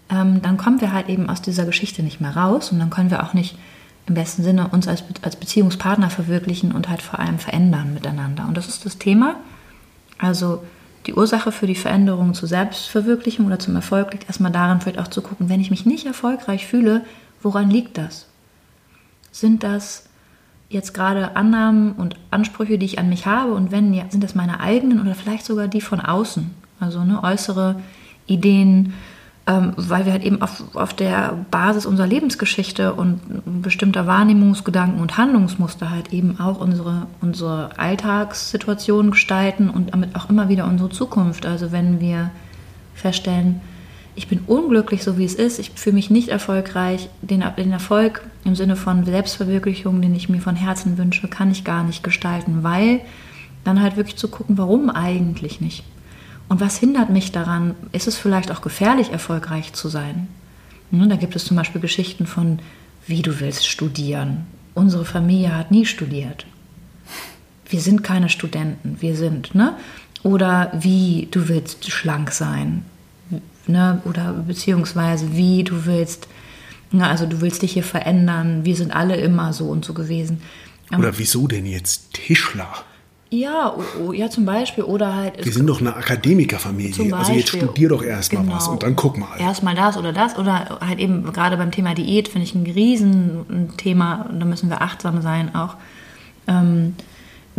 ähm, dann kommen wir halt eben aus dieser Geschichte nicht mehr raus und dann können wir auch nicht im besten Sinne uns als, als Beziehungspartner verwirklichen und halt vor allem verändern miteinander. Und das ist das Thema. Also die Ursache für die Veränderung zur Selbstverwirklichung oder zum Erfolg liegt erstmal darin, vielleicht auch zu gucken, wenn ich mich nicht erfolgreich fühle, woran liegt das? Sind das jetzt gerade Annahmen und Ansprüche, die ich an mich habe? Und wenn, ja, sind das meine eigenen oder vielleicht sogar die von außen? Also ne, äußere Ideen, ähm, weil wir halt eben auf, auf der Basis unserer Lebensgeschichte und bestimmter Wahrnehmungsgedanken und Handlungsmuster halt eben auch unsere, unsere Alltagssituation gestalten und damit auch immer wieder unsere Zukunft. Also wenn wir feststellen, ich bin unglücklich, so wie es ist, ich fühle mich nicht erfolgreich, den, den Erfolg im Sinne von Selbstverwirklichung, den ich mir von Herzen wünsche, kann ich gar nicht gestalten, weil dann halt wirklich zu gucken, warum eigentlich nicht. Und was hindert mich daran? Ist es vielleicht auch gefährlich, erfolgreich zu sein? Ne, da gibt es zum Beispiel Geschichten von, wie du willst studieren. Unsere Familie hat nie studiert. Wir sind keine Studenten, wir sind, ne? Oder wie du willst schlank sein. Ne? Oder beziehungsweise wie du willst, ne? also du willst dich hier verändern. Wir sind alle immer so und so gewesen. Oder wieso denn jetzt Tischler? Ja, oh, oh, ja, zum Beispiel. Oder halt. Wir sind doch eine Akademikerfamilie. Also jetzt studier doch erstmal genau, was und dann guck mal. Erstmal das oder das. Oder halt eben gerade beim Thema Diät finde ich ein Riesenthema. Da müssen wir achtsam sein auch. Ähm,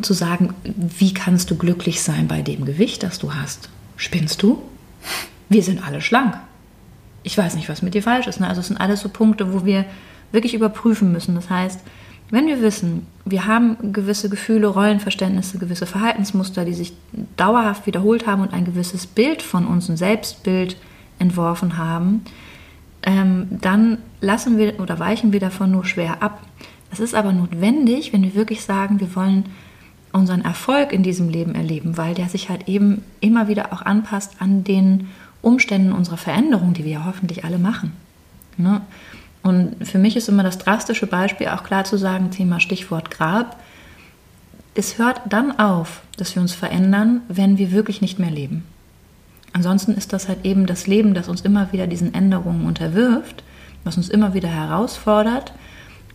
zu sagen, wie kannst du glücklich sein bei dem Gewicht, das du hast? Spinnst du? Wir sind alle schlank. Ich weiß nicht, was mit dir falsch ist. Ne? Also es sind alles so Punkte, wo wir wirklich überprüfen müssen. Das heißt, wenn wir wissen, wir haben gewisse Gefühle, Rollenverständnisse, gewisse Verhaltensmuster, die sich dauerhaft wiederholt haben und ein gewisses Bild von uns, ein Selbstbild entworfen haben, ähm, dann lassen wir oder weichen wir davon nur schwer ab. Es ist aber notwendig, wenn wir wirklich sagen, wir wollen unseren Erfolg in diesem Leben erleben, weil der sich halt eben immer wieder auch anpasst an den Umständen unserer Veränderung, die wir ja hoffentlich alle machen. Ne? Und für mich ist immer das drastische Beispiel auch klar zu sagen, Thema Stichwort Grab. Es hört dann auf, dass wir uns verändern, wenn wir wirklich nicht mehr leben. Ansonsten ist das halt eben das Leben, das uns immer wieder diesen Änderungen unterwirft, was uns immer wieder herausfordert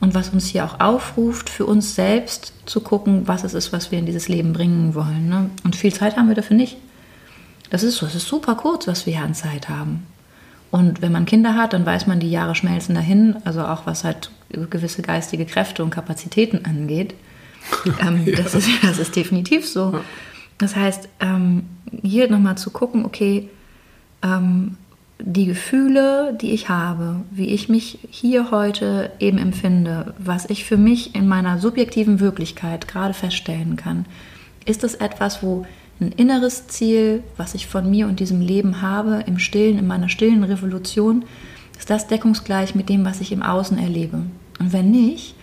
und was uns hier auch aufruft, für uns selbst zu gucken, was es ist, was wir in dieses Leben bringen wollen. Ne? Und viel Zeit haben wir dafür nicht. Das ist so, es ist super kurz, was wir hier an Zeit haben. Und wenn man Kinder hat, dann weiß man, die Jahre schmelzen dahin, also auch was halt gewisse geistige Kräfte und Kapazitäten angeht. Ähm, ja. das, ist, das ist definitiv so. Das heißt, ähm, hier nochmal zu gucken, okay, ähm, die Gefühle, die ich habe, wie ich mich hier heute eben empfinde, was ich für mich in meiner subjektiven Wirklichkeit gerade feststellen kann, ist das etwas, wo ein inneres Ziel, was ich von mir und diesem Leben habe, im Stillen, in meiner stillen Revolution, ist das deckungsgleich mit dem, was ich im Außen erlebe. Und wenn nicht,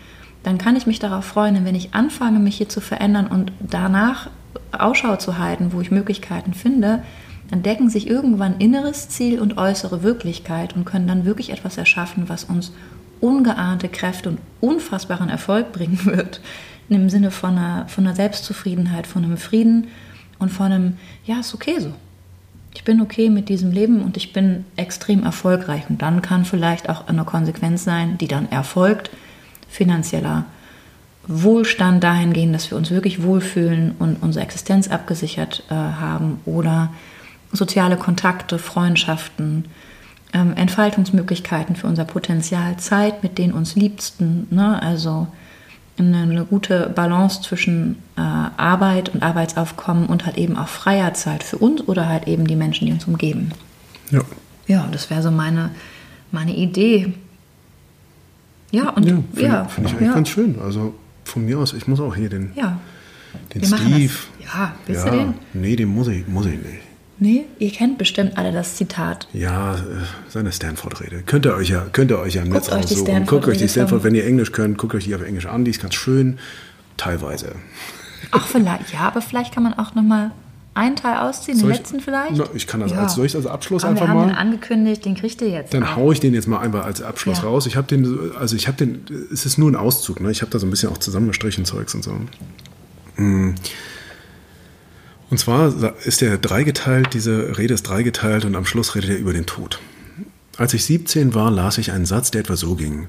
dann kann ich mich darauf freuen, wenn ich anfange, mich hier zu verändern und danach Ausschau zu halten, wo ich Möglichkeiten finde, dann decken sich irgendwann inneres Ziel und äußere Wirklichkeit und können dann wirklich etwas erschaffen, was uns ungeahnte Kräfte und unfassbaren Erfolg bringen wird. Im Sinne von einer, von einer Selbstzufriedenheit, von einem Frieden, und von einem, ja, ist okay so. Ich bin okay mit diesem Leben und ich bin extrem erfolgreich. Und dann kann vielleicht auch eine Konsequenz sein, die dann erfolgt, finanzieller Wohlstand dahingehend, dass wir uns wirklich wohlfühlen und unsere Existenz abgesichert äh, haben oder soziale Kontakte, Freundschaften, ähm, Entfaltungsmöglichkeiten für unser Potenzial, Zeit mit den uns Liebsten, ne? also eine, eine gute Balance zwischen äh, Arbeit und Arbeitsaufkommen und halt eben auch freier Zeit für uns oder halt eben die Menschen, die uns umgeben. Ja. Ja, das wäre so meine, meine Idee. Ja, und Ja, ja, finde find ich eigentlich ja, ganz schön. Also von mir aus, ich muss auch hier den, ja. den Steve. Ja, willst ja, du den? Nee, den muss ich, muss ich nicht. Nee, ihr kennt bestimmt alle das Zitat. Ja, äh, seine Stanford-Rede. Könnt ihr euch ja, könnt ihr euch ja im Netz euch die aussuchen. Guckt euch die Stanford, wenn ihr Englisch könnt, guckt euch die auf Englisch an. Die ist ganz schön. Teilweise. Ach, vielleicht, ja, aber vielleicht kann man auch nochmal einen Teil ausziehen, den Soll ich- letzten vielleicht. Na, ich kann das als- soll ich das als Abschluss aber einfach wir haben mal? den angekündigt, den kriegt ihr jetzt. Dann auch. hau ich den jetzt mal einfach als Abschluss Ja. raus. Ich habe den, also ich habe den, es ist nur ein Auszug, ne? Ich habe da so ein bisschen auch zusammengestrichen Zeugs und so. Mm. Und zwar ist der dreigeteilt, diese Rede ist dreigeteilt und am Schluss redet er über den Tod. Als ich 17 war, las ich einen Satz, der etwa so ging.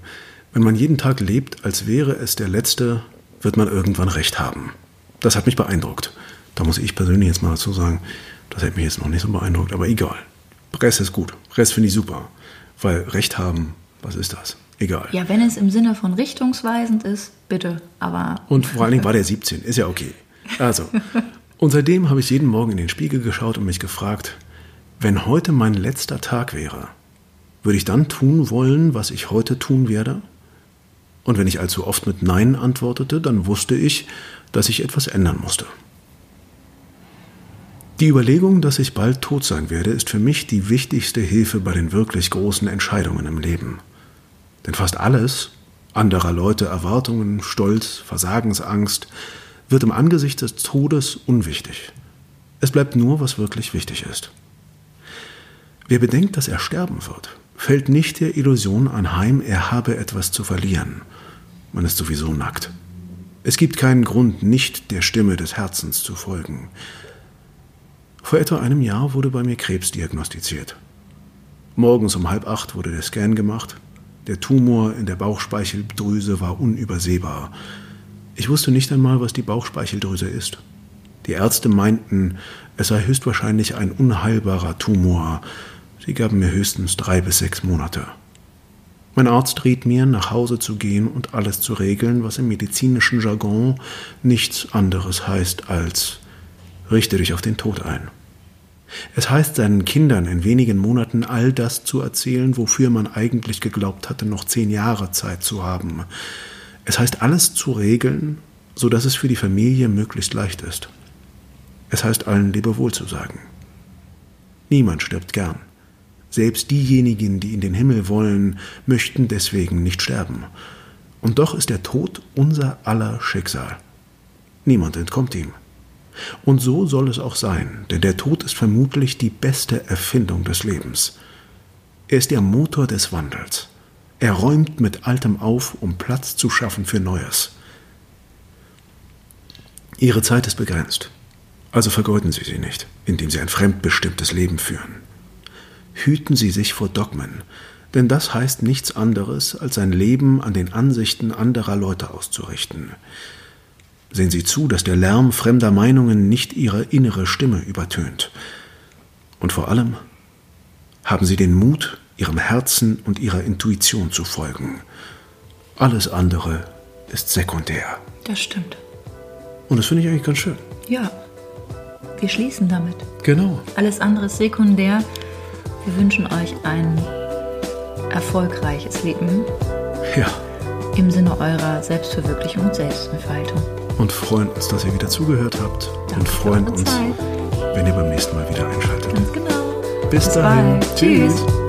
Wenn man jeden Tag lebt, als wäre es der letzte, wird man irgendwann recht haben. Das hat mich beeindruckt. Da muss ich persönlich jetzt mal dazu sagen, das hat mich jetzt noch nicht so beeindruckt, aber egal. Rest ist gut. Rest finde ich super. Weil Recht haben, was ist das? Egal. Ja, wenn es im Sinne von richtungsweisend ist, bitte. Aber Und vor allen Dingen war der 17, ist ja okay. Also, und seitdem habe ich jeden Morgen in den Spiegel geschaut und mich gefragt, wenn heute mein letzter Tag wäre, würde ich dann tun wollen, was ich heute tun werde? Und wenn ich allzu oft mit Nein antwortete, dann wusste ich, dass ich etwas ändern musste. Die Überlegung, dass ich bald tot sein werde, ist für mich die wichtigste Hilfe bei den wirklich großen Entscheidungen im Leben. Denn fast alles, anderer Leute Erwartungen, Stolz, Versagensangst, wird im Angesicht des Todes unwichtig. Es bleibt nur, was wirklich wichtig ist. Wer bedenkt, dass er sterben wird, fällt nicht der Illusion anheim, er habe etwas zu verlieren. Man ist sowieso nackt. Es gibt keinen Grund, nicht der Stimme des Herzens zu folgen. Vor etwa einem Jahr wurde bei mir Krebs diagnostiziert. Morgens um halb acht wurde der Scan gemacht. Der Tumor in der Bauchspeicheldrüse war unübersehbar. Ich wusste nicht einmal, was die Bauchspeicheldrüse ist. Die Ärzte meinten, es sei höchstwahrscheinlich ein unheilbarer Tumor. Sie gaben mir höchstens drei bis sechs Monate. Mein Arzt riet mir, nach Hause zu gehen und alles zu regeln, was im medizinischen Jargon nichts anderes heißt als richte dich auf den Tod ein. Es heißt seinen Kindern in wenigen Monaten all das zu erzählen, wofür man eigentlich geglaubt hatte, noch zehn Jahre Zeit zu haben. Es heißt alles zu regeln, so dass es für die Familie möglichst leicht ist. Es heißt allen Lebewohl zu sagen. Niemand stirbt gern. Selbst diejenigen, die in den Himmel wollen, möchten deswegen nicht sterben. Und doch ist der Tod unser aller Schicksal. Niemand entkommt ihm. Und so soll es auch sein, denn der Tod ist vermutlich die beste Erfindung des Lebens. Er ist der Motor des Wandels. Er räumt mit Altem auf, um Platz zu schaffen für Neues. Ihre Zeit ist begrenzt, also vergeuden Sie sie nicht, indem Sie ein fremdbestimmtes Leben führen. Hüten Sie sich vor Dogmen, denn das heißt nichts anderes, als sein Leben an den Ansichten anderer Leute auszurichten. Sehen Sie zu, dass der Lärm fremder Meinungen nicht Ihre innere Stimme übertönt. Und vor allem haben Sie den Mut, Ihrem Herzen und Ihrer Intuition zu folgen. Alles andere ist sekundär. das stimmt. Und das finde ich eigentlich ganz schön. Ja, wir schließen damit. Genau. Alles andere ist sekundär. Wir wünschen euch ein erfolgreiches Leben Ja. im Sinne eurer Selbstverwirklichung und Selbstentfaltung. Und freuen uns, dass ihr wieder zugehört habt. Danke und freuen uns, Zeit. wenn ihr beim nächsten Mal wieder einschaltet. Ganz genau. Bis, Bis dahin. bald. Tschüss.